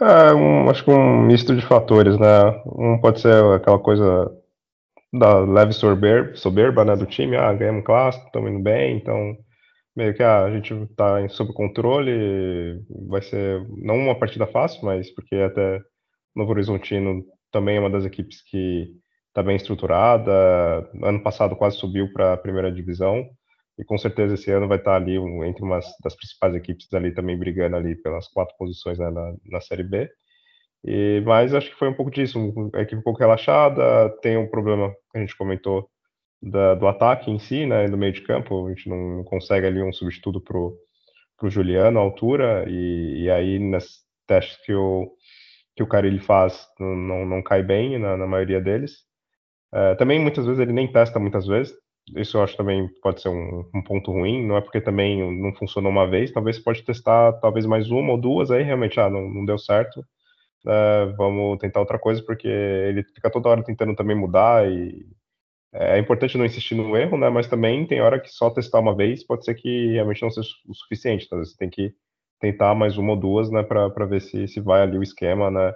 É, um, acho que um misto de fatores, né? Um pode ser aquela coisa da leve soberba, né, do time, ah, ganhamos clássico, estamos indo bem, então meio que ah, a gente está sob controle, vai ser não uma partida fácil, mas porque até Novo Horizontino também é uma das equipes que está bem estruturada. Ano passado quase subiu para a primeira divisão e com certeza esse ano vai estar ali entre umas das principais equipes ali também brigando ali pelas quatro posições né, na, na Série B. E, mas acho que foi um pouco disso, a equipe um pouco relaxada, tem um problema que a gente comentou da, do ataque em si, né, do meio de campo, a gente não consegue ali um substituto pro, pro Juliano à altura, e, e aí nas testes que o, que o Carilli faz não, não cai bem na, na maioria deles. É, também muitas vezes ele nem testa muitas vezes, isso eu acho também pode ser um, um, ponto ruim, não é porque também não funcionou uma vez, talvez você pode testar talvez mais uma ou duas, aí realmente ah, não, não deu certo, é, vamos tentar outra coisa, porque ele fica toda hora tentando também mudar e é, é importante não insistir no erro, né? Mas também tem hora que só testar uma vez pode ser que realmente não seja o suficiente. Então, você tem que tentar mais uma ou duas, né? Para ver se, se vai ali o esquema, né?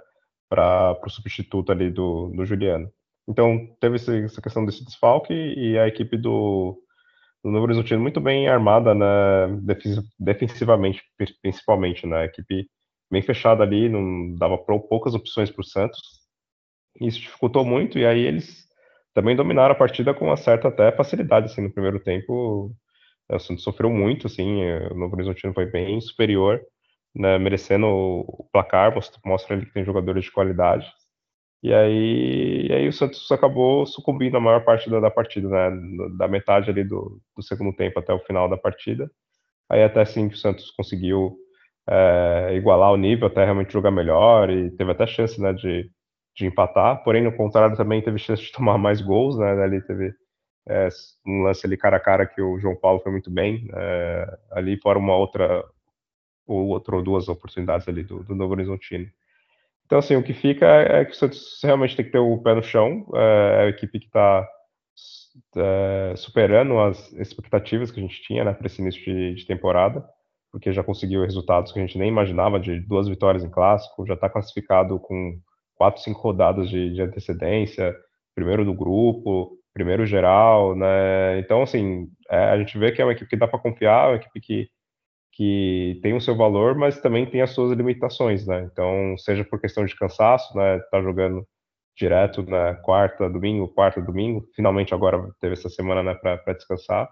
Para o substituto ali do, do Juliano. Então, teve essa questão desse desfalque e a equipe do, do Novo Horizontino muito bem armada, né? Defensivamente, principalmente, né? A equipe bem fechada ali, não dava poucas opções para o Santos. Isso dificultou muito, e aí eles também dominaram a partida com uma certa até facilidade, assim, no primeiro tempo. O Santos sofreu muito, assim, o Novo Horizontino foi bem superior, né, merecendo o placar, mostra, mostra ele que tem jogadores de qualidade. E aí, e aí o Santos acabou sucumbindo a maior parte da, da partida, né? Da metade ali do, do, segundo tempo até o final da partida. Aí até sim que o Santos conseguiu é, igualar o nível, até realmente jogar melhor e teve até chance né, de, de empatar. Porém, no contrário, também teve chance de *laughs* tomar mais gols, né? Ali teve é, um lance ali cara a cara que o João Paulo foi muito bem. É, ali fora uma outra ou outra ou duas oportunidades ali do, do Novo Horizontino. Então, assim, o que fica é que o Santos realmente tem que ter o pé no chão. É, é a equipe que está é, superando as expectativas que a gente tinha né, para esse início de, de, temporada, porque já conseguiu resultados que a gente nem imaginava de duas vitórias em clássico, já está classificado com quatro, cinco rodadas de, de, antecedência, primeiro do grupo, primeiro geral, né? Então, assim, é, a gente vê que é uma equipe que dá para confiar, uma equipe que que tem o seu valor, mas também tem as suas limitações, né? Então, seja por questão de cansaço, né? Tá jogando direto na quarta, domingo, quarta, domingo. Finalmente agora teve essa semana, né, para descansar.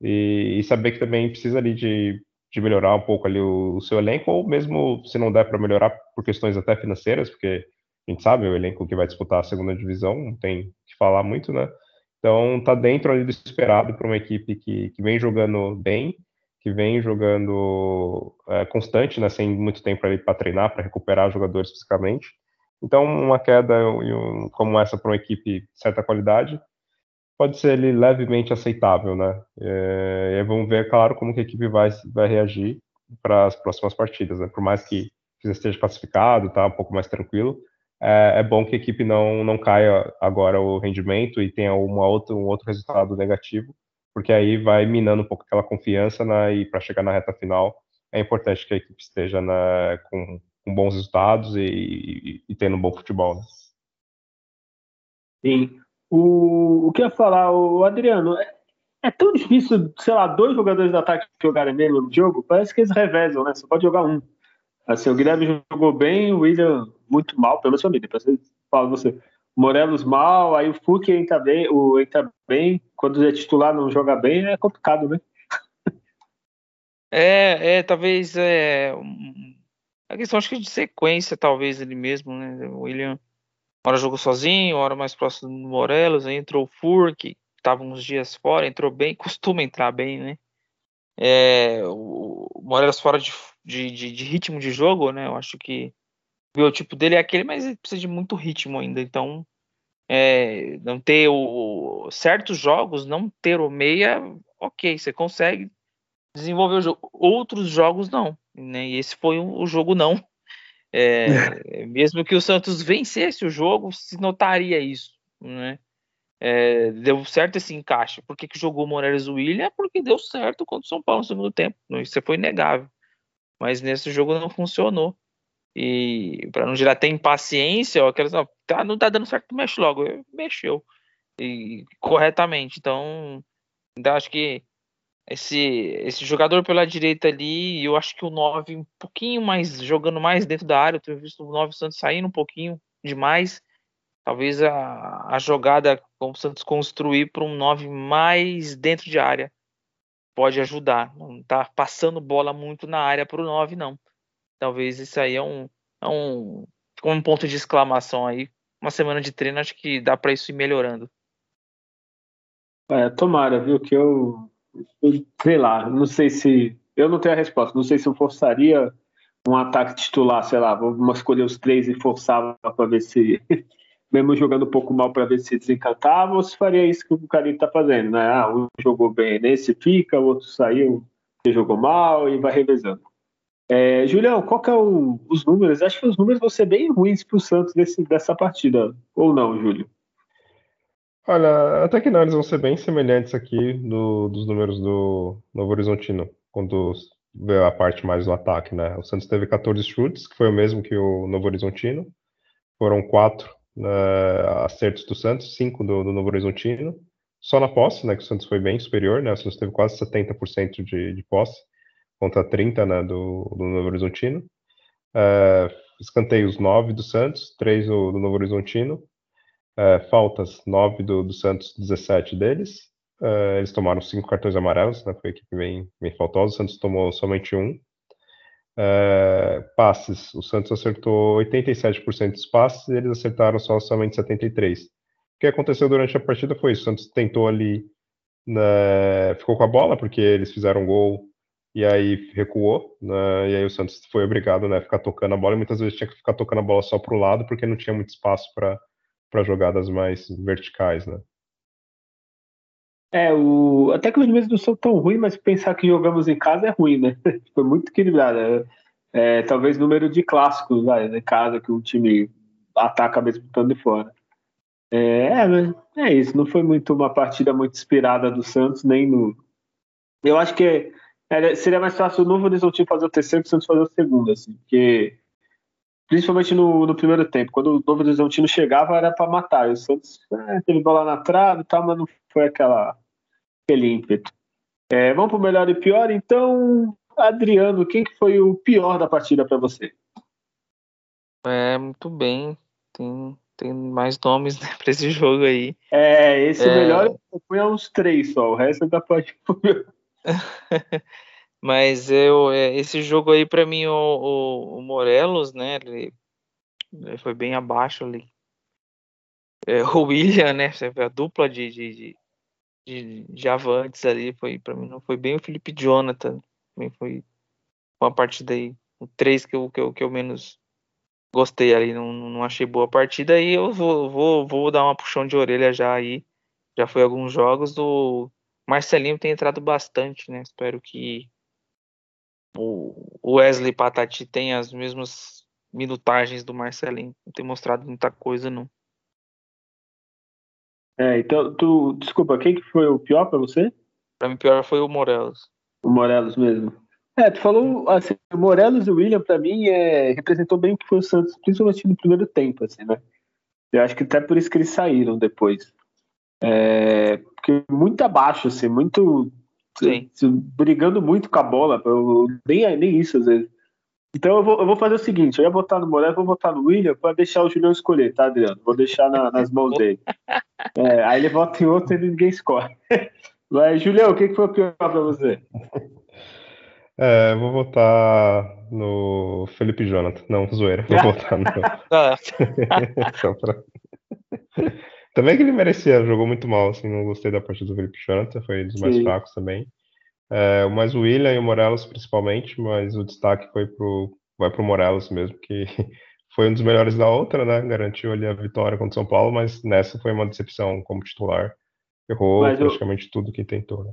E, e, saber que também precisa ali de, de melhorar um pouco ali o, o seu elenco, ou mesmo se não der para melhorar por questões até financeiras, porque a gente sabe o elenco que vai disputar a segunda divisão, não tem que falar muito, né? Então, tá dentro ali do esperado para uma equipe que, que vem jogando bem que vem jogando é, constante, né, sem muito tempo para treinar, para recuperar jogadores fisicamente. Então, uma queda como essa para uma equipe de certa qualidade pode ser ali, levemente aceitável, né? É, vamos ver, claro, como que a equipe vai, vai reagir para as próximas partidas, né? Por mais que já esteja classificado, tá um pouco mais tranquilo, é, é, bom que a equipe não, não caia agora o rendimento e tenha uma outra, um outro resultado negativo, porque aí vai minando um pouco aquela confiança né, e para chegar na reta final é importante que a equipe esteja na, com, com, bons resultados e, e, e, tendo um bom futebol. Né? Sim. O, o que eu ia falar, o Adriano, é, é, tão difícil, sei lá, dois jogadores de ataque jogarem bem no jogo, parece que eles revezam, né? Você pode jogar um. Assim, o Guilherme jogou bem, o William muito mal, pelo menos família, depois eu falo você. Morelos mal, aí o Fuk entra bem, o entra bem, quando é titular não joga bem, é complicado, né? É, é talvez é, a questão acho que de sequência, talvez ele mesmo, né? O William hora jogou sozinho, hora mais próximo do Morelos, aí entrou o Furk, estava uns dias fora, entrou bem, *laughs* costuma entrar bem, né? É, o Morelos fora de, de, de, de ritmo de jogo, né? Eu acho que o biotipo dele é aquele, mas ele precisa de muito ritmo ainda. Então, é, não ter o, certos jogos, não ter o meia, ok, você consegue desenvolver o jogo. Outros jogos não, né? E esse foi o, o jogo não. *laughs* É, *laughs* mesmo que o Santos vencesse o jogo, se notaria isso, né? É, deu certo esse encaixe. Por que, que jogou Moreira William? Porque deu certo contra o São Paulo no segundo tempo. Isso foi inegável. Mas nesse jogo não funcionou. E para não gerar até impaciência, ó, aquelas, tá, não tá dando certo, mexe logo. Mexeu. E corretamente. Então, ainda acho que esse, esse jogador pela direita ali, eu acho que o 9 um pouquinho mais, jogando mais dentro da área, eu tenho visto o 9 Santos saindo um pouquinho demais. Talvez a, a jogada como o Santos construir para um 9 mais dentro de área pode ajudar. Não tá passando bola muito na área para o 9, não. Talvez isso aí é um, é um, um ponto de exclamação aí. Uma semana de treino, acho que dá para isso ir melhorando. É, tomara, viu? Que eu, eu, sei lá, não sei se. Eu não tenho a resposta. Não sei se eu forçaria um ataque titular, sei lá, vamos escolher os três e forçava para ver se. *laughs* mesmo jogando um pouco mal para ver se desencantava, ou se faria isso que o Carinho está fazendo, né? Ah, um jogou bem nesse fica, o outro saiu, que jogou mal e vai revezando. É, Julião, qual que é o, os números? Acho que os números vão ser bem ruins para o Santos desse, dessa partida, ou não, Júlio? Olha, até que não, eles vão ser bem semelhantes aqui do, dos números do Novo Horizontino, quando vê a parte mais do ataque, né? O Santos teve 14 chutes, que foi o mesmo que o Novo Horizontino. Foram quatro né, acertos do Santos, cinco do, do, Novo Horizontino. Só na posse, né? Que o Santos foi bem superior, né? O Santos teve quase 70% de, de posse contra 30 né, do, do Novo Horizontino. É, escanteios 9 do Santos, 3 do, do Novo Horizontino. É, faltas 9 do, do Santos, 17 deles. uh, eles tomaram cinco cartões amarelos, né? Foi a equipe bem, bem faltosa. O Santos tomou somente um. Passes, o Santos acertou 87% dos passes e eles acertaram só somente 73%. O que aconteceu durante a partida foi isso: o Santos tentou ali, né, ficou com a bola porque eles fizeram um gol e aí recuou, né, e aí o Santos foi obrigado né, a ficar tocando a bola e muitas vezes tinha que ficar tocando a bola só para o lado porque não tinha muito espaço para jogadas mais verticais, né? É, o... até que os números não são tão ruins, mas pensar que jogamos em casa é ruim, né? *laughs* Foi muito equilibrado. É, é, talvez número de clássicos vai, em casa que o time ataca mesmo estando de fora. É, é, é, isso, não foi muito uma partida muito inspirada do Santos, nem no. Eu acho que seria mais fácil o Novo Horizontino fazer o terceiro que o Santos fazer o segundo, assim, porque principalmente no, no primeiro tempo, quando o Novo Horizontino chegava era para matar, e o Santos é, teve bola na trave e tal, mas não foi aquela aquele ímpeto. É, vamos para o melhor e pior, então, Adriano, quem que foi o pior da partida para você? É, muito bem. Tem, tem mais nomes *laughs* né, para esse jogo aí. É, esse é... melhor a uns três só, o resto da pode. *laughs* *laughs* Mas eu, é, esse jogo aí, para mim, o, o, o, Morelos, né, ele, ele, foi bem abaixo ali. É, *laughs* o William, né, a dupla de, de, de, de, avantes ali, foi para mim não foi bem o Felipe Jonathan, também foi uma partida aí, o 3 que eu, que eu, que eu menos gostei ali, não, não achei boa partida, aí eu vou, vou, vou dar uma puxão de orelha já aí, já foi alguns jogos, do Marcelinho tem entrado bastante, né, espero que o Wesley Patati tenha as mesmas minutagens do Marcelinho, não tem mostrado muita coisa não. É, então, tu, desculpa, quem que foi o pior para você? Para mim, pior foi o Morelos. O Morelos mesmo. É, tu falou, assim, o Morelos e o William, para mim, é, representou bem o que foi o Santos, principalmente no primeiro tempo, assim, né? Eu acho que até por isso que eles saíram depois. É, porque muito abaixo, assim, muito. Sim. Brigando muito com a bola, nem, nem isso às vezes. Então eu vou, eu vou fazer o seguinte: eu ia votar no Moreira, vou votar no William para deixar o Julião escolher, tá, Adriano? Vou deixar na, nas mãos dele. É, aí ele vota em outro e ninguém escolhe. *laughs* Mas, Julião, o que, que foi o pior para você? É, vou votar no Felipe Jonathan. Não, zoeira. Vou *laughs* votar no. *laughs* Só pra... Também que ele merecia, jogou muito mal, assim, não gostei da partida do Felipe Jonathan, foi dos mais Sim. fracos também. É, mais o William e o Morelos principalmente, mas o destaque foi pro, vai pro Morelos mesmo, que *laughs* foi um dos melhores da outra, né? Garantiu ali a vitória contra o São Paulo, mas nessa foi uma decepção como titular. Errou mas praticamente eu... tudo que tentou, né?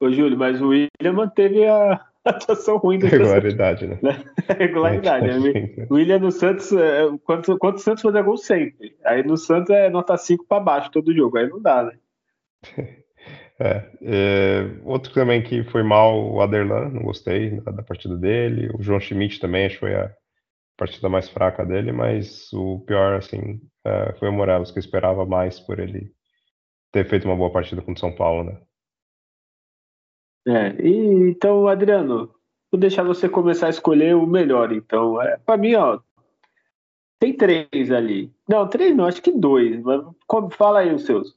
Ô, Júlio, mas o William manteve a atuação ruim do Regularidade, né? *laughs* Regularidade. né? O William no Santos, é, quanto, quanto o Santos fazer gol sempre. Aí no Santos é nota 5 para baixo todo jogo, aí não dá, né? *laughs* É, é, outro também que foi mal, o Aderlan, não gostei da, da, partida dele. O João Schmidt também, acho que foi a partida mais fraca dele, mas o pior, assim, é, foi o Morelos, que eu esperava mais por ele ter feito uma boa partida contra o São Paulo, né? É, e, então, Adriano, vou deixar você começar a escolher o melhor, então. É, para mim, ó, tem três ali. Não, três não, acho que dois. Mas fala aí os seus.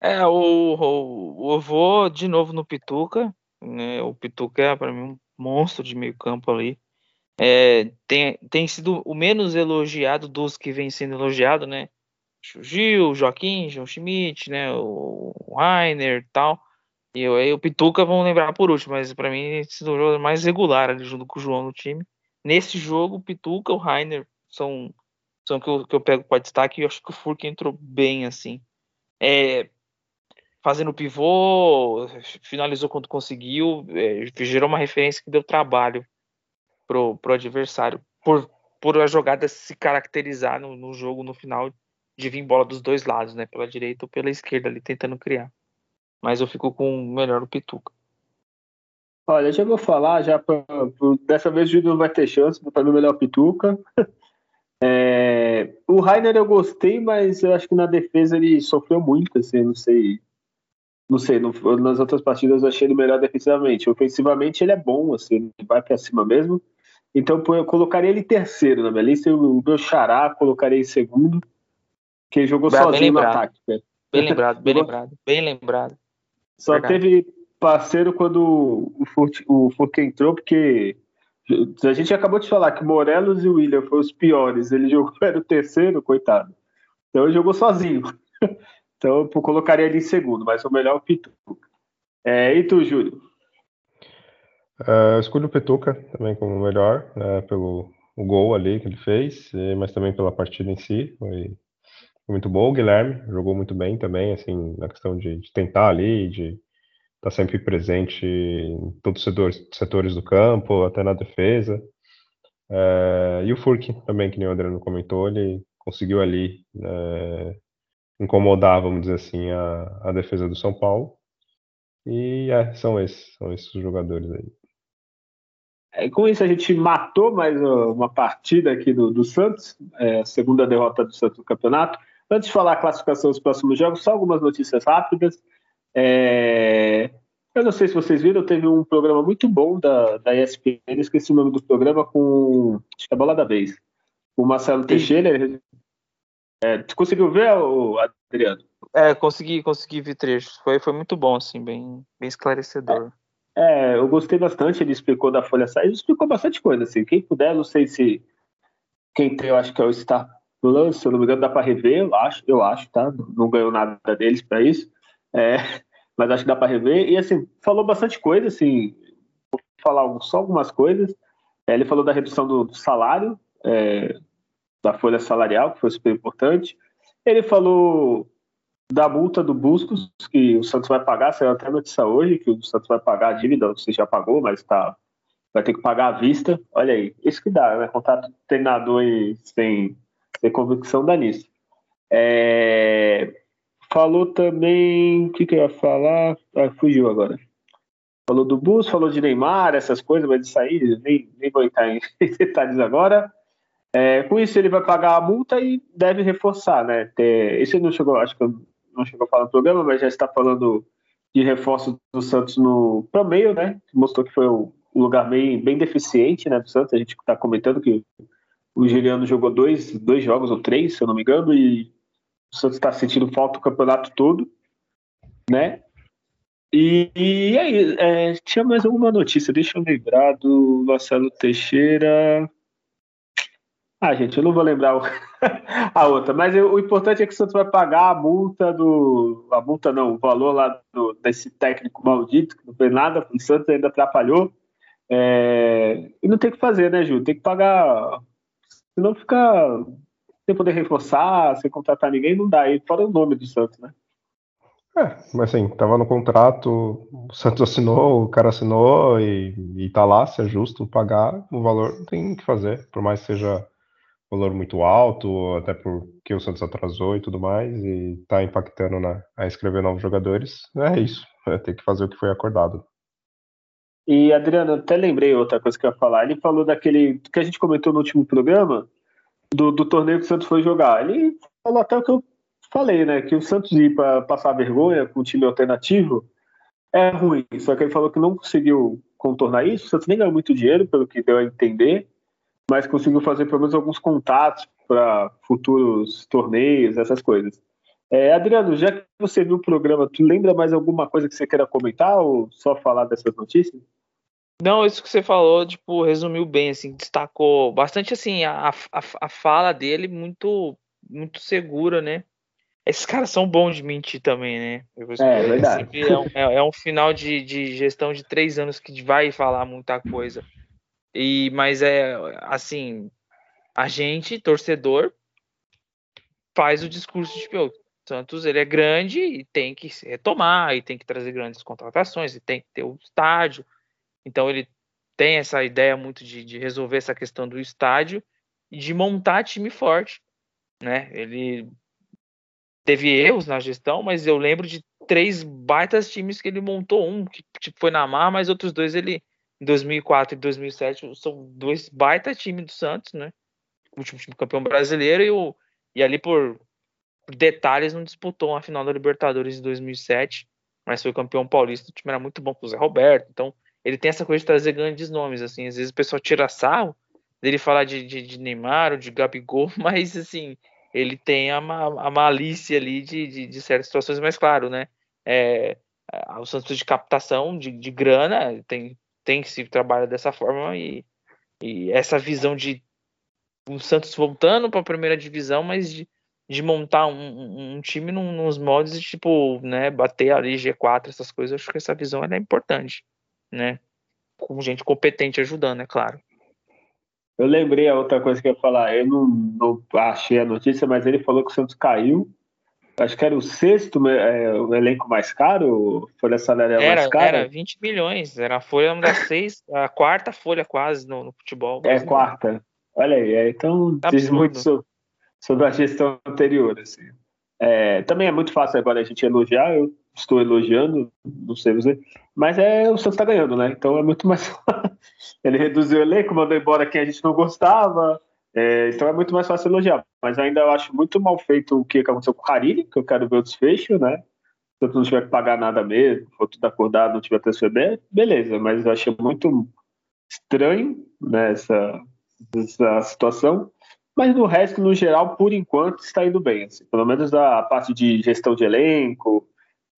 É, o, o, eu vou de novo no Pituca. Né? O Pituca é, para mim, um monstro de meio campo ali. É, tem, tem sido o menos elogiado dos que vem sendo elogiado, né? O Gil, o Joaquim, João Schmidt, né? O, o Rainer tal. E eu, aí o Pituca vão lembrar por último, mas para mim esse é o jogo mais regular ali junto com o João no time. Nesse jogo, o Pituca, o Rainer são, são que eu, que eu pego para destaque e eu acho que o Furk entrou bem assim. É, fazendo pivô, finalizou quando conseguiu, é, gerou uma referência que deu trabalho pro, pro adversário, por, por a jogada se caracterizar no, no jogo no final de vir bola dos dois lados, né, pela direita ou pela esquerda ali tentando criar. Mas eu fico com o melhor o Pituca. Olha, já vou falar, já pra, dessa vez o Júlio não vai ter chance, para mim o melhor Pituca. *laughs* É, o Rainer eu gostei, mas eu acho que na defesa ele sofreu muito, assim, não sei não sei, nas outras partidas eu achei ele melhor defensivamente. Ofensivamente ele é bom, assim, ele vai para cima mesmo. Então eu colocaria ele terceiro na minha lista. O meu xará colocaria em segundo, que ele jogou bem, sozinho bem no ataque. Né? Bem lembrado, bem *laughs* lembrado, bem lembrado. Só Verdade. teve parceiro quando o Furque, o Furque entrou, porque a gente acabou de falar que Morelos e o William foram os piores. Ele jogou, *laughs* era o terceiro, coitado. Então ele jogou sozinho. *laughs* Então eu colocaria ele em segundo, mas o melhor é o Pituca. É, e tu, Júlio? Uh, escolho o Petuca também como melhor, uh, pelo o gol ali que ele fez, mas também pela partida em si. Foi, foi muito bom. O Guilherme jogou muito bem também, assim, na questão de, de tentar ali, de estar tá sempre presente em todos os setores, setores do campo, até na defesa. Uh, e o Furk também, que nem o Adriano comentou, ele conseguiu ali uh, incomodar, vamos dizer assim, a, a defesa do São Paulo. E é, são esses, são esses os jogadores aí. É, com isso a gente matou mais uma partida aqui do, do Santos, é, segunda derrota do Santos no campeonato. Antes de falar a classificação dos próximos jogos, só algumas notícias rápidas. É, eu não sei se vocês viram, teve um programa muito bom da, da ESPN, esqueci o nome do programa, com acho que é a bola da vez. O Marcelo. Teixeira. Ele, é, tu conseguiu ver, Adriano? É, consegui, consegui ver trechos. Foi, foi muito bom, assim, bem, bem esclarecedor. É, é eu gostei bastante, ele explicou da Folha Sai, ele explicou bastante coisa, assim. Quem puder, não sei se quem tem, eu acho que é o Star Plus, se eu não me engano, dá para rever, eu acho, eu acho, tá? Não ganhou nada deles para isso. É, *laughs* mas acho que dá para rever. E assim, falou bastante coisa, assim, vou falar só algumas coisas. É, ele falou da redução do, salário, é, da folha salarial, que foi super importante. Ele falou da multa do Buscos, que o Santos vai pagar, saiu até notícia hoje, que o Santos vai pagar a dívida, você já pagou, mas tá, vai ter que pagar à vista. Olha aí, isso que dá, né? Contrato treinador e sem, sem convicção dá nisso. É, falou também, o que, que eu ia falar? Ah, fugiu agora. Falou do Bus, falou de Neymar, essas coisas, mas isso aí nem, nem vou entrar em *laughs* detalhes agora. É, com isso ele vai pagar a multa e deve reforçar, né? Ter, esse não chegou, acho que não chegou a falar no programa, mas já está falando de reforço do Santos no para meio, né? Mostrou que foi um lugar bem, bem deficiente, né, do Santos. A gente está comentando que o Juliano jogou dois, dois jogos ou três, se eu não me engano, e o Santos está sentindo falta o campeonato todo, né? E, e aí, é, tinha mais alguma notícia, deixa eu lembrar do Marcelo Teixeira. Ah, gente, eu não vou lembrar o... *laughs* a outra, mas o importante é que o Santos vai pagar a multa do. A multa não, o valor lá do, desse técnico maldito, que não fez nada, o Santos ainda atrapalhou. É... E não tem que fazer, né, Ju? Tem que pagar. Senão fica sem poder reforçar, sem contratar ninguém, não dá. E fora o nome do Santos, né? É, mas assim, tava no contrato, o Santos assinou, o cara assinou e, e tá lá, se é justo pagar, o valor tem que fazer, por mais que seja valor muito alto, até porque o Santos atrasou e tudo mais, e tá impactando na, a escrever novos jogadores. É isso, é ter que fazer o que foi acordado. E Adriano, até lembrei outra coisa que eu ia falar. Ele falou daquele que a gente comentou no último programa, do, do torneio que o Santos foi jogar. Ele falou até o que eu falei, né? Que o Santos ir para passar vergonha com o time alternativo é ruim. Só que ele falou que não conseguiu contornar isso. O Santos nem ganhou muito dinheiro, pelo que deu a entender mas conseguiu fazer pelo menos alguns contatos para futuros torneios, essas coisas. É, Adriano, já que você viu o programa, tu lembra mais alguma coisa que você queira comentar ou só falar dessas notícias? Não, isso que você falou, tipo, resumiu bem, assim, destacou bastante, assim, a, a, a fala dele muito, muito segura, né? Esses caras são bons de mentir também, né? É, é verdade. É um, é, é um final de, de gestão de três anos que vai falar muita coisa. E, mas é assim, a gente, torcedor, faz o discurso de tipo, Santos ele é grande e tem que retomar, e tem que trazer grandes contratações, e tem que ter o estádio. Então ele tem essa ideia muito de, de resolver essa questão do estádio e de montar time forte. Né? Ele teve erros na gestão, mas eu lembro de três baitas times que ele montou, um que tipo, foi na mar, mas outros dois ele em 2004 e 2007 são dois baita times do Santos, né? O último time campeão brasileiro e, o, e ali por, por detalhes não disputou a final da Libertadores em 2007, mas foi campeão paulista. O time era muito bom com o Zé Roberto, então ele tem essa coisa de trazer grandes nomes, assim. Às vezes o pessoal tira sarro dele falar de, de, de Neymar ou de Gabigol, *laughs* mas assim ele tem a, a malícia ali de, de, de certas situações, mas claro, né? É, o Santos de captação de, de grana, tem, tem que se trabalhar dessa forma e, e essa visão de o Santos voltando para a primeira divisão, mas de, de montar um, um time num, nos moldes de tipo, né, bater ali G4, essas coisas, acho que essa visão é importante, né? Com gente competente ajudando, é claro. Eu lembrei a outra coisa que eu ia falar, eu não, não achei a notícia, mas ele falou que o Santos caiu acho que era o sexto é, o elenco mais caro, folha salarial era, mais cara. Era 20 milhões, era a folha das seis, a quarta folha quase no, no futebol. É, quarta. Olha aí, é, então tá diz muito sobre, sobre, a gestão anterior. Assim. É, também é muito fácil agora a gente elogiar, eu estou elogiando, não sei você, mas é o Santos está ganhando, né? Então é muito mais. *laughs* Ele reduziu o elenco, mandou embora quem a gente não gostava, é, então é muito mais fácil elogiar. Mas ainda eu acho muito mal feito o que aconteceu com o Carilli, que eu quero ver o desfecho, né? Se não tiver que pagar nada mesmo, for tudo acordado, não tiver transfer beleza. Mas eu achei muito estranho né, essa, essa situação. Mas no resto, no geral, por enquanto, está indo bem. Assim. Pelo menos a parte de gestão de elenco,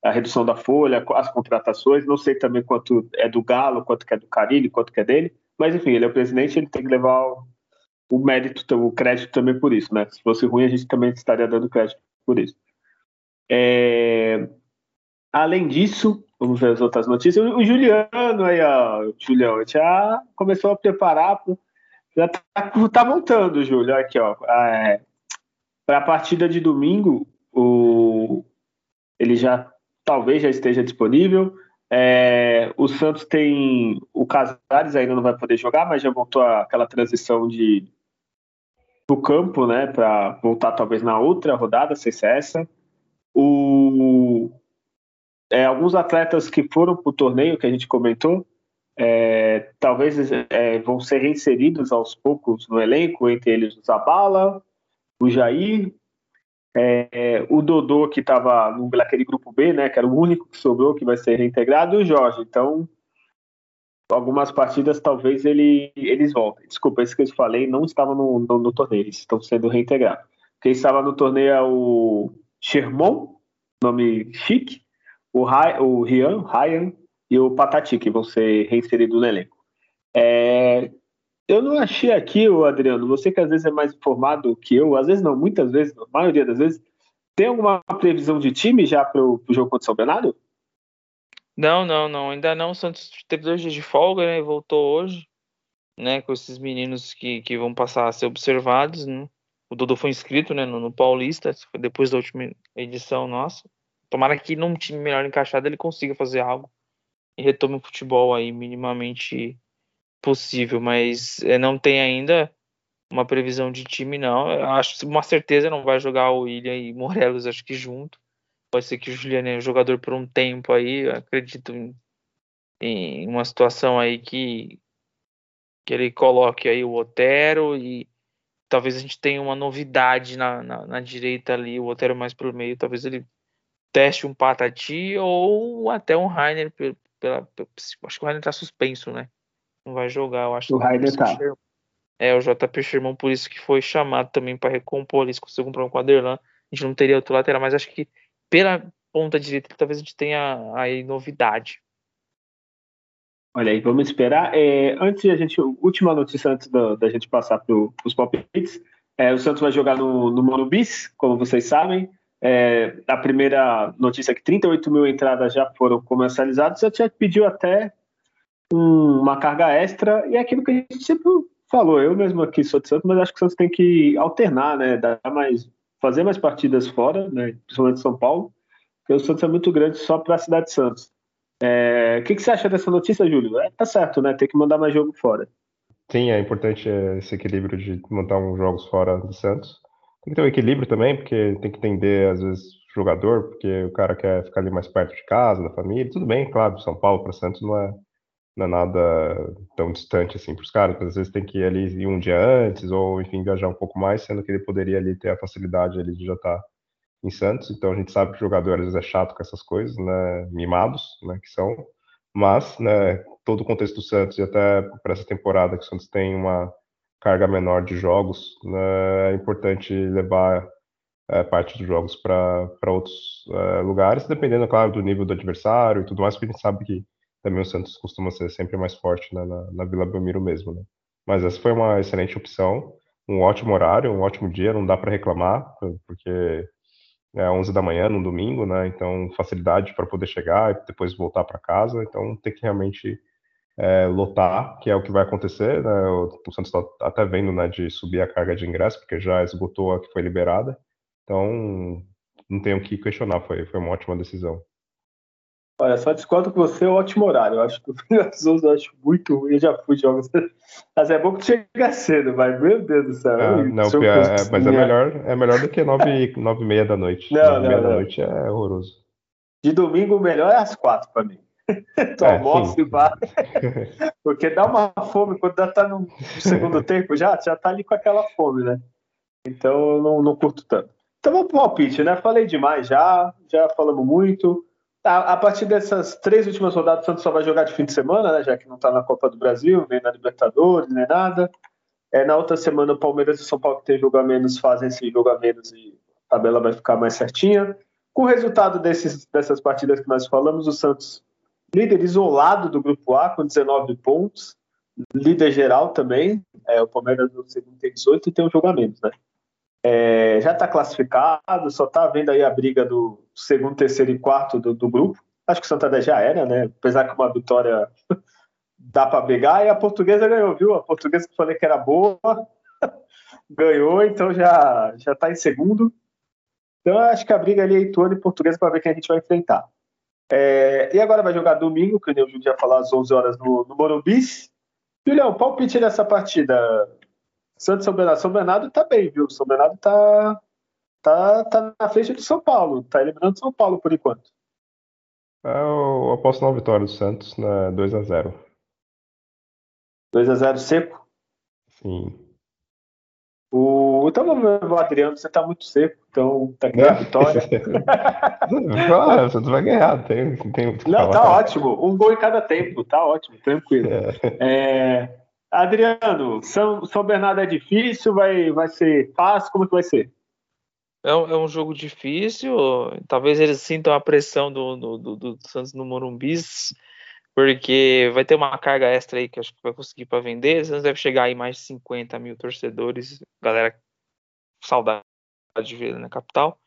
a redução da folha, as contratações. Não sei também quanto é do Galo, quanto que é do Carilli, quanto que é dele. Mas enfim, ele é o presidente, ele tem que levar o mérito, o crédito também por isso, né? Se fosse ruim, a gente também estaria dando crédito por isso. É... Além disso, vamos ver as outras notícias. O Juliano aí, ó, o Julião, já começou a preparar, já tá, tá montando, Júlio, aqui, ó. É... Para a partida de domingo, o... ele já talvez já esteja disponível. É, o Santos tem. O Casares ainda não vai poder jogar, mas já voltou aquela transição de no campo, né, para voltar talvez na outra rodada, se é essa. O, é, alguns atletas que foram para o torneio que a gente comentou, é, talvez é, vão ser reinseridos aos poucos no elenco, entre eles o Zabala, o Jair, é, o Dodô que estava naquele grupo B, né, que era o único que sobrou que vai ser reintegrado, e o Jorge. Então, algumas partidas talvez ele, eles voltem. Desculpa, isso que eu falei não estava no, no, no, torneio, eles estão sendo reintegrados. Quem estava no torneio é o Sherman, nome chique, o, Ray, o Rian, Ryan e o Patati, que vão ser reinseridos no elenco. É, eu não achei aqui, o Adriano, você que às vezes é mais informado que eu, às vezes não, muitas vezes, a maioria das vezes, tem alguma previsão de time já para o jogo contra o São Bernardo? Não, não, não, ainda não. O Santos teve dois dias de folga, né? Voltou hoje, né? Com esses meninos que, que vão passar a ser observados, né? O Dudu foi inscrito, né? No, no Paulista, depois da última edição nossa. Tomara que num time melhor encaixado ele consiga fazer algo e retome o futebol aí minimamente possível, mas é, não tem ainda uma previsão de time, não. Eu acho uma certeza não vai jogar o William e Morelos, acho que junto. Pode ser que o Juliano é jogador por um tempo aí. acredito em, em, uma situação aí que, que ele coloque aí o Otero e talvez a gente tenha uma novidade na, na, na direita ali, o Otero mais pelo meio. Talvez ele teste um Patati ou até um Rainer. Pela, pela, acho que o Rainer tá suspenso, né? Não vai jogar, eu acho. O Rainer tá. É, o JP Sherman, por isso que foi chamado também para recompor ali, se conseguir comprar um quadrilã. A gente não teria outro lateral, mas acho que pela ponta direita, talvez a gente tenha aí novidade. Olha aí, vamos esperar. É, antes a gente, última notícia antes da, da gente passar para os palpites. É, o Santos vai jogar no, no Monobis, como vocês sabem. É, a primeira notícia é que 38 mil entradas já foram comercializadas. O Santos já pediu até uma carga extra, e é aquilo que a gente sempre falou. Eu mesmo aqui sou de Santos, mas acho que o Santos tem que alternar, né? Dar mais fazer mais partidas fora, né, principalmente São Paulo, porque o Santos é muito grande só para a cidade de Santos. É, o que, que, você acha dessa notícia, Júlio? É, tá certo, né? Tem que mandar mais jogo fora. Sim, é importante esse equilíbrio de montar uns jogos fora do Santos. Tem que ter um equilíbrio também, porque tem que entender, às vezes, o jogador, porque o cara quer ficar ali mais perto de casa, da família. Tudo bem, claro, São Paulo para Santos não é, não é nada tão distante assim para os caras, às vezes tem que ir ali ir um dia antes, ou enfim, viajar um pouco mais, sendo que ele poderia ali ter a facilidade ali de já estar tá em Santos, então a gente sabe que o jogador às vezes é chato com essas coisas, né, mimados, né, que são, mas, né, todo o contexto do Santos e até para essa temporada que o Santos tem uma carga menor de jogos, né, é importante levar é, parte dos jogos para outros é, lugares, dependendo, claro, do nível do adversário e tudo mais, porque a gente sabe que também o Santos costuma ser sempre mais forte né, na, na Vila Belmiro mesmo, né? Mas essa foi uma excelente opção, um ótimo horário, um ótimo dia, não dá para reclamar, porque é 11 da manhã no domingo, né? Então facilidade para poder chegar e depois voltar para casa. Então tem que realmente é, lotar, que é o que vai acontecer. Né? O, Santos está até vendo né, de subir a carga de ingresso, porque já esgotou a que foi liberada. Então não tenho o que questionar, foi, foi uma ótima decisão. Olha, só discordo com você, é um ótimo horário. Eu acho que o *laughs* Pegasus eu acho muito ruim. Eu já fui de jogos. *laughs* Mas é bom que chega cedo, mas meu Deus do céu. Ah, não, é, mas é melhor, é melhor do que nove, *laughs* nove e meia da noite. Não, nove e meia não. da noite é horroroso. De domingo, o melhor é às quatro para mim. tu é, almoça e vai. Porque dá uma fome quando já tá no segundo tempo, já, já tá ali com aquela fome, né? Então eu não, não curto tanto. Então vamos pro palpite, né? Falei demais já, já falamos muito. A, a, partir dessas três últimas rodadas, o Santos só vai jogar de fim de semana, né? Já que não está na Copa do Brasil, nem na Libertadores, nem nada. É, na outra semana, o Palmeiras e o São Paulo, que tem jogo a menos, fazem esse jogo a menos e a tabela vai ficar mais certinha. Com o resultado desses, dessas partidas que nós falamos, o Santos, líder isolado do Grupo A, com 19 pontos, líder geral também. É, o Palmeiras no segundo tem 18 e tem um jogo a menos, né? É, já está classificado, só está vendo aí a briga do segundo, terceiro e quarto do, do, grupo. Acho que o Santander já era, né? Apesar que uma vitória *laughs* dá para brigar. E a portuguesa ganhou, viu? A portuguesa que falei que era boa, *laughs* ganhou, então já já está em segundo. Então acho que a briga ali é Ituano e portuguesa para ver quem a gente vai enfrentar. É, e agora vai jogar domingo, que o Júlio já falou às 11 horas no, no Morumbi. Julião, palpite dessa partida. Santos São Bernardo. São Bernardo tá bem, viu? São Bernardo tá, tá, tá na frente do São Paulo. Tá eliminando São Paulo por enquanto. Eu aposto na vitória do Santos, né? 2x0. 2x0 seco? Sim. O... Então o Adriano, você tá muito seco, então tá aqui a vitória. *laughs* ah, o Santos vai ganhar, tem, tem Não, tá ótimo. Um gol em cada tempo, tá ótimo, tranquilo. É. É... Adriano, São, São Bernardo é difícil, vai, vai ser fácil, como que vai ser? É um, é um jogo difícil, talvez eles sintam a pressão do, do, do, do Santos no Morumbi, porque vai ter uma carga extra aí que acho que vai conseguir para vender, Santos deve chegar aí mais de 50 mil torcedores, galera, saudade de ver na capital.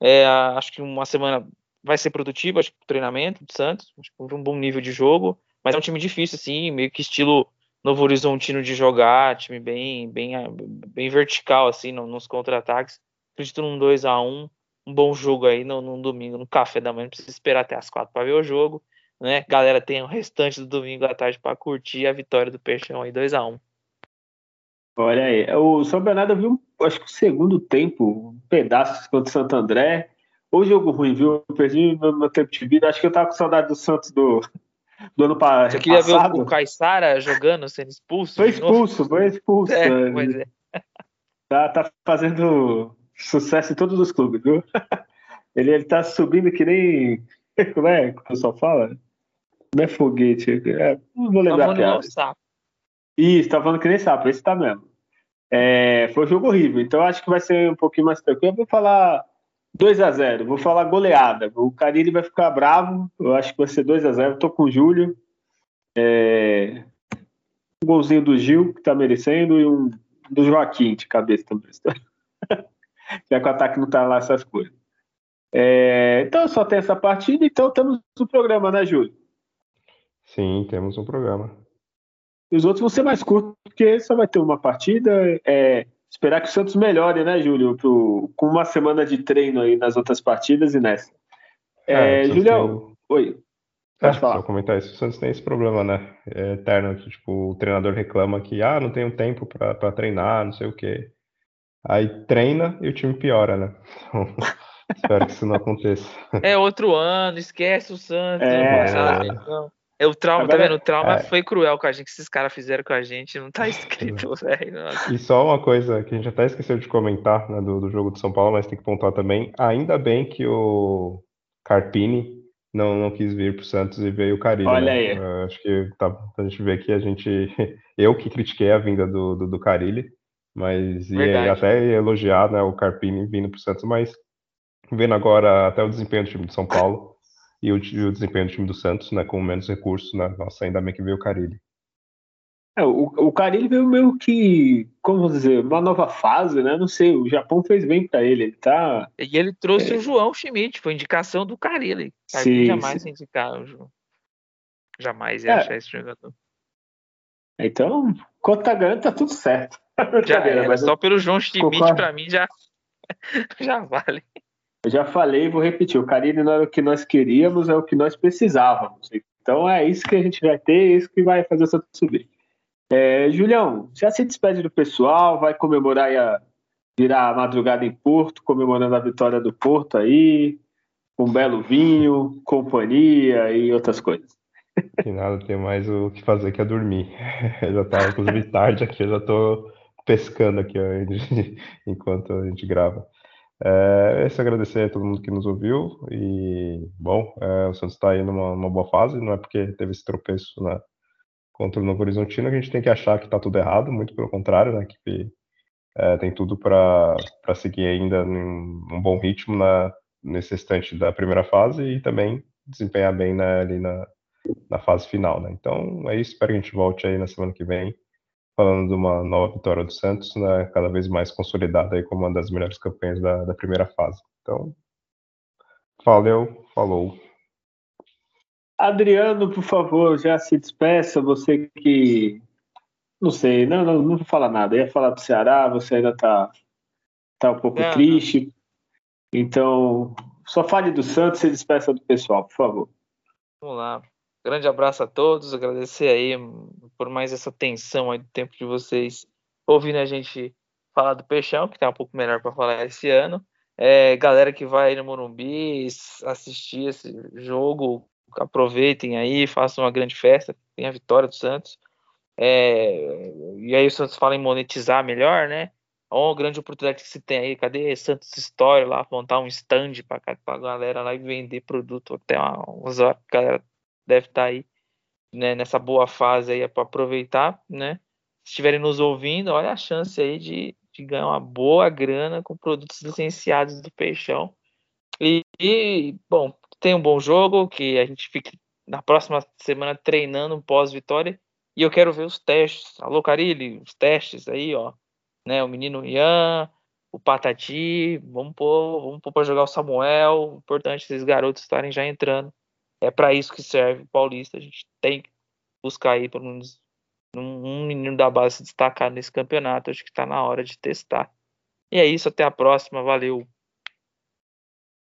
É, acho que uma semana vai ser produtiva, acho que o treinamento do Santos, acho que um bom nível de jogo, mas é um time difícil, assim, meio que estilo Novo Horizontino de jogar, time bem, bem, bem vertical, assim, nos contra-ataques. Acredito num 2 a 1 um bom jogo aí no, no domingo, no café da manhã. Não precisa esperar até as quatro para ver o jogo, né? Galera, tem o restante do domingo à tarde para curtir a vitória do Peixão aí, 2 a 1 Olha aí, o São Bernardo viu, acho que o segundo tempo, um pedaço contra o Santo André. O jogo ruim, viu? Eu perdi meu, meu tempo de vida. Acho que eu tava com saudade do Santos do, do ano passado. Você queria ver o Caissara jogando, sendo expulso? Foi expulso, foi expulso. *laughs* É, é. Pois é. Tá, tá fazendo sucesso em todos os clubes, viu? *laughs* Ele, ele tá subindo que nem. *laughs* Como é que o pessoal fala? Não é foguete. É, não vou lembrar tá a piada. Isso, tá falando que nem sapo, esse tá mesmo. É, foi um jogo horrível, então acho que vai ser um pouquinho mais tranquilo. Eu vou falar 2 a 0 vou falar goleada. O Carilli vai ficar bravo. Eu acho que vai ser 2 a 0 Tô com o Júlio. É... Um golzinho do Gil, que tá merecendo, e um do Joaquim de cabeça também. *laughs* Já que o ataque não tá lá essas coisas. É... Então só tem essa partida, então temos o programa, né, Júlio? Sim, temos um programa. E os outros vão ser mais curtos, porque só vai ter uma partida. É esperar que o Santos melhore, né, Júlio? Pro, com uma semana de treino aí nas outras partidas e nessa. É, é Julião, tem... oi. Pode é, falar. Só comentar isso. O Santos tem esse problema, né? É eterno, que tipo, o treinador reclama que ah, não tenho tempo para treinar, não sei o quê. Aí treina e o time piora, né? Então, *laughs* espero que isso não aconteça. É outro ano, esquece o Santos. É, não, é o trauma, tá Agora, tá vendo? O trauma é... foi cruel com a gente, que esses caras fizeram com a gente, não tá escrito, *laughs* velho. E só uma coisa que a gente até esqueceu de comentar né, do, do, jogo de São Paulo, mas tem que pontuar também. Ainda bem que o Carpini não, não quis vir pro Santos e veio o Carilho. Olha né? aí. Eu acho que tá, a gente vê que a gente. *laughs* Eu que critiquei a vinda do, do, do Carilli. Mas ia até elogiar né, o Carpini vindo para o Santos, mas vendo agora até o desempenho do time de São Paulo e o, e o desempenho do time do Santos, né, com menos recursos, né, nossa, ainda bem que veio o Carilli. É, o, o Carilli veio meio que, como dizer, uma nova fase, né? Não sei, o Japão fez bem para ele, ele tá... E ele trouxe é... o João Schmidt, foi indicação do Carilli. Carilli sim, jamais sim. indicar o João. Jamais ia é. achar esse jogador. Então, quanto tá ganhando, tá tudo certo. *laughs* Já era, mas só pelo João Schmidt, para mim, já, *laughs* já vale. Eu já falei e vou repetir: o Carille não era o que nós queríamos, é o que nós precisávamos. Então é isso que a gente vai ter, é isso que vai fazer o Santos subir. É, Julião, já se despede do pessoal, vai comemorar a virar a madrugada em Porto, comemorando a vitória do Porto aí, com um belo vinho, companhia e outras coisas. Que nada, tem mais o que fazer que é dormir. *laughs* Eu já tá, inclusive, tarde aqui, eu já tô pescando aqui ó, *laughs* enquanto a gente grava. É, esse agradecer a todo mundo que nos ouviu e, bom, é, o Santos está aí numa, numa, boa fase, não é porque teve esse tropeço né, contra o Novo Horizontino que a gente tem que achar que está tudo errado, muito pelo contrário, né, a equipe é, tem tudo para seguir ainda num, bom ritmo na, nesse restante da primeira fase e também desempenhar bem né, ali na, na fase final. Né. Então é isso, espero que a gente volte aí na semana que vem falando de uma nova vitória do Santos, né, cada vez mais consolidada aí como uma das melhores campanhas da, da primeira fase. Então, valeu, falou. Adriano, por favor, já se despeça, você que. Não sei, não, não, não vou falar nada. Eu ia falar do Ceará, você ainda tá, tá um pouco é, triste. Não. Então, só fale do Santos e se despeça do pessoal, por favor. Vamos lá. Grande abraço a todos, agradecer aí por mais essa tensão aí do tempo de vocês ouvindo a gente falar do Peixão, que tá um pouco melhor para falar esse ano. É, galera que vai no Morumbi assistir esse jogo, aproveitem aí, façam uma grande festa, tem a vitória do Santos. É, e aí o Santos fala em monetizar melhor, né? Ó, oh, grande oportunidade que se tem aí. Cadê Santos História lá? Montar um stand para a galera lá e vender produto até umas horas. A galera deve estar tá aí né, nessa boa fase aí para aproveitar, né? Se estiverem nos ouvindo, olha a chance aí de, de ganhar uma boa grana com produtos licenciados do Peixão. E, e, bom, tem um bom jogo que a gente fica na próxima semana treinando pós-vitória. E eu quero ver os testes. Alô, Carilli, os testes aí, ó. Né, o menino Ian, o Patati, vamos pôr, vamos pôr para jogar o Samuel. Importante esses garotos estarem já entrando é para isso que serve o Paulista. A gente tem que buscar aí pelo menos um, menino da base se destacar nesse campeonato. Acho que está na hora de testar. E é isso, até a próxima. Valeu.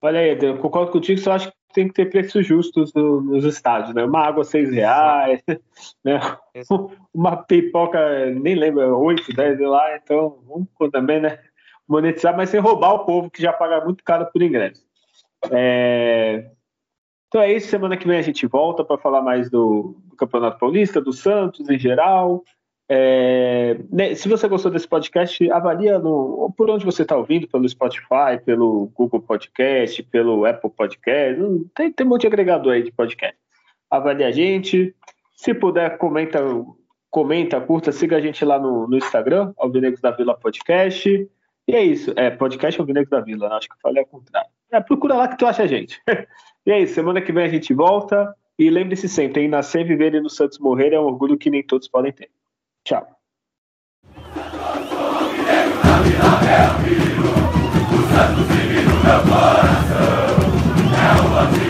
Olha aí, eu concordo contigo, só acho que tem que ter preços justos no, nos estádios, né? Uma água seis reais, né? *laughs* Uma pipoca, nem lembro, oito, dez lá, então vamos também, né? Monetizar, mas sem roubar o povo que já paga muito caro por ingresso. É... Então é isso. Semana que vem a gente volta para falar mais do, do, Campeonato Paulista, do Santos em geral. É, né, se você gostou desse podcast, avalia no, por onde você está ouvindo, pelo Spotify, pelo Google Podcast, pelo Apple Podcast. Hum, tem, tem um monte de agregador aí de podcast. Avalie a gente. Se puder, comenta, comenta, curta, siga a gente lá no, no Instagram, Alvinegos da Vila Podcast. E é isso. É, podcast Alvinegos da Vila, acho que eu falei ao contrário. É, procura lá que tu acha a gente. *laughs* E é isso, semana que vem a gente volta. E lembre-se sempre, hein? nascer, viver e no Santos morrer é um orgulho que nem todos podem ter. Tchau. É o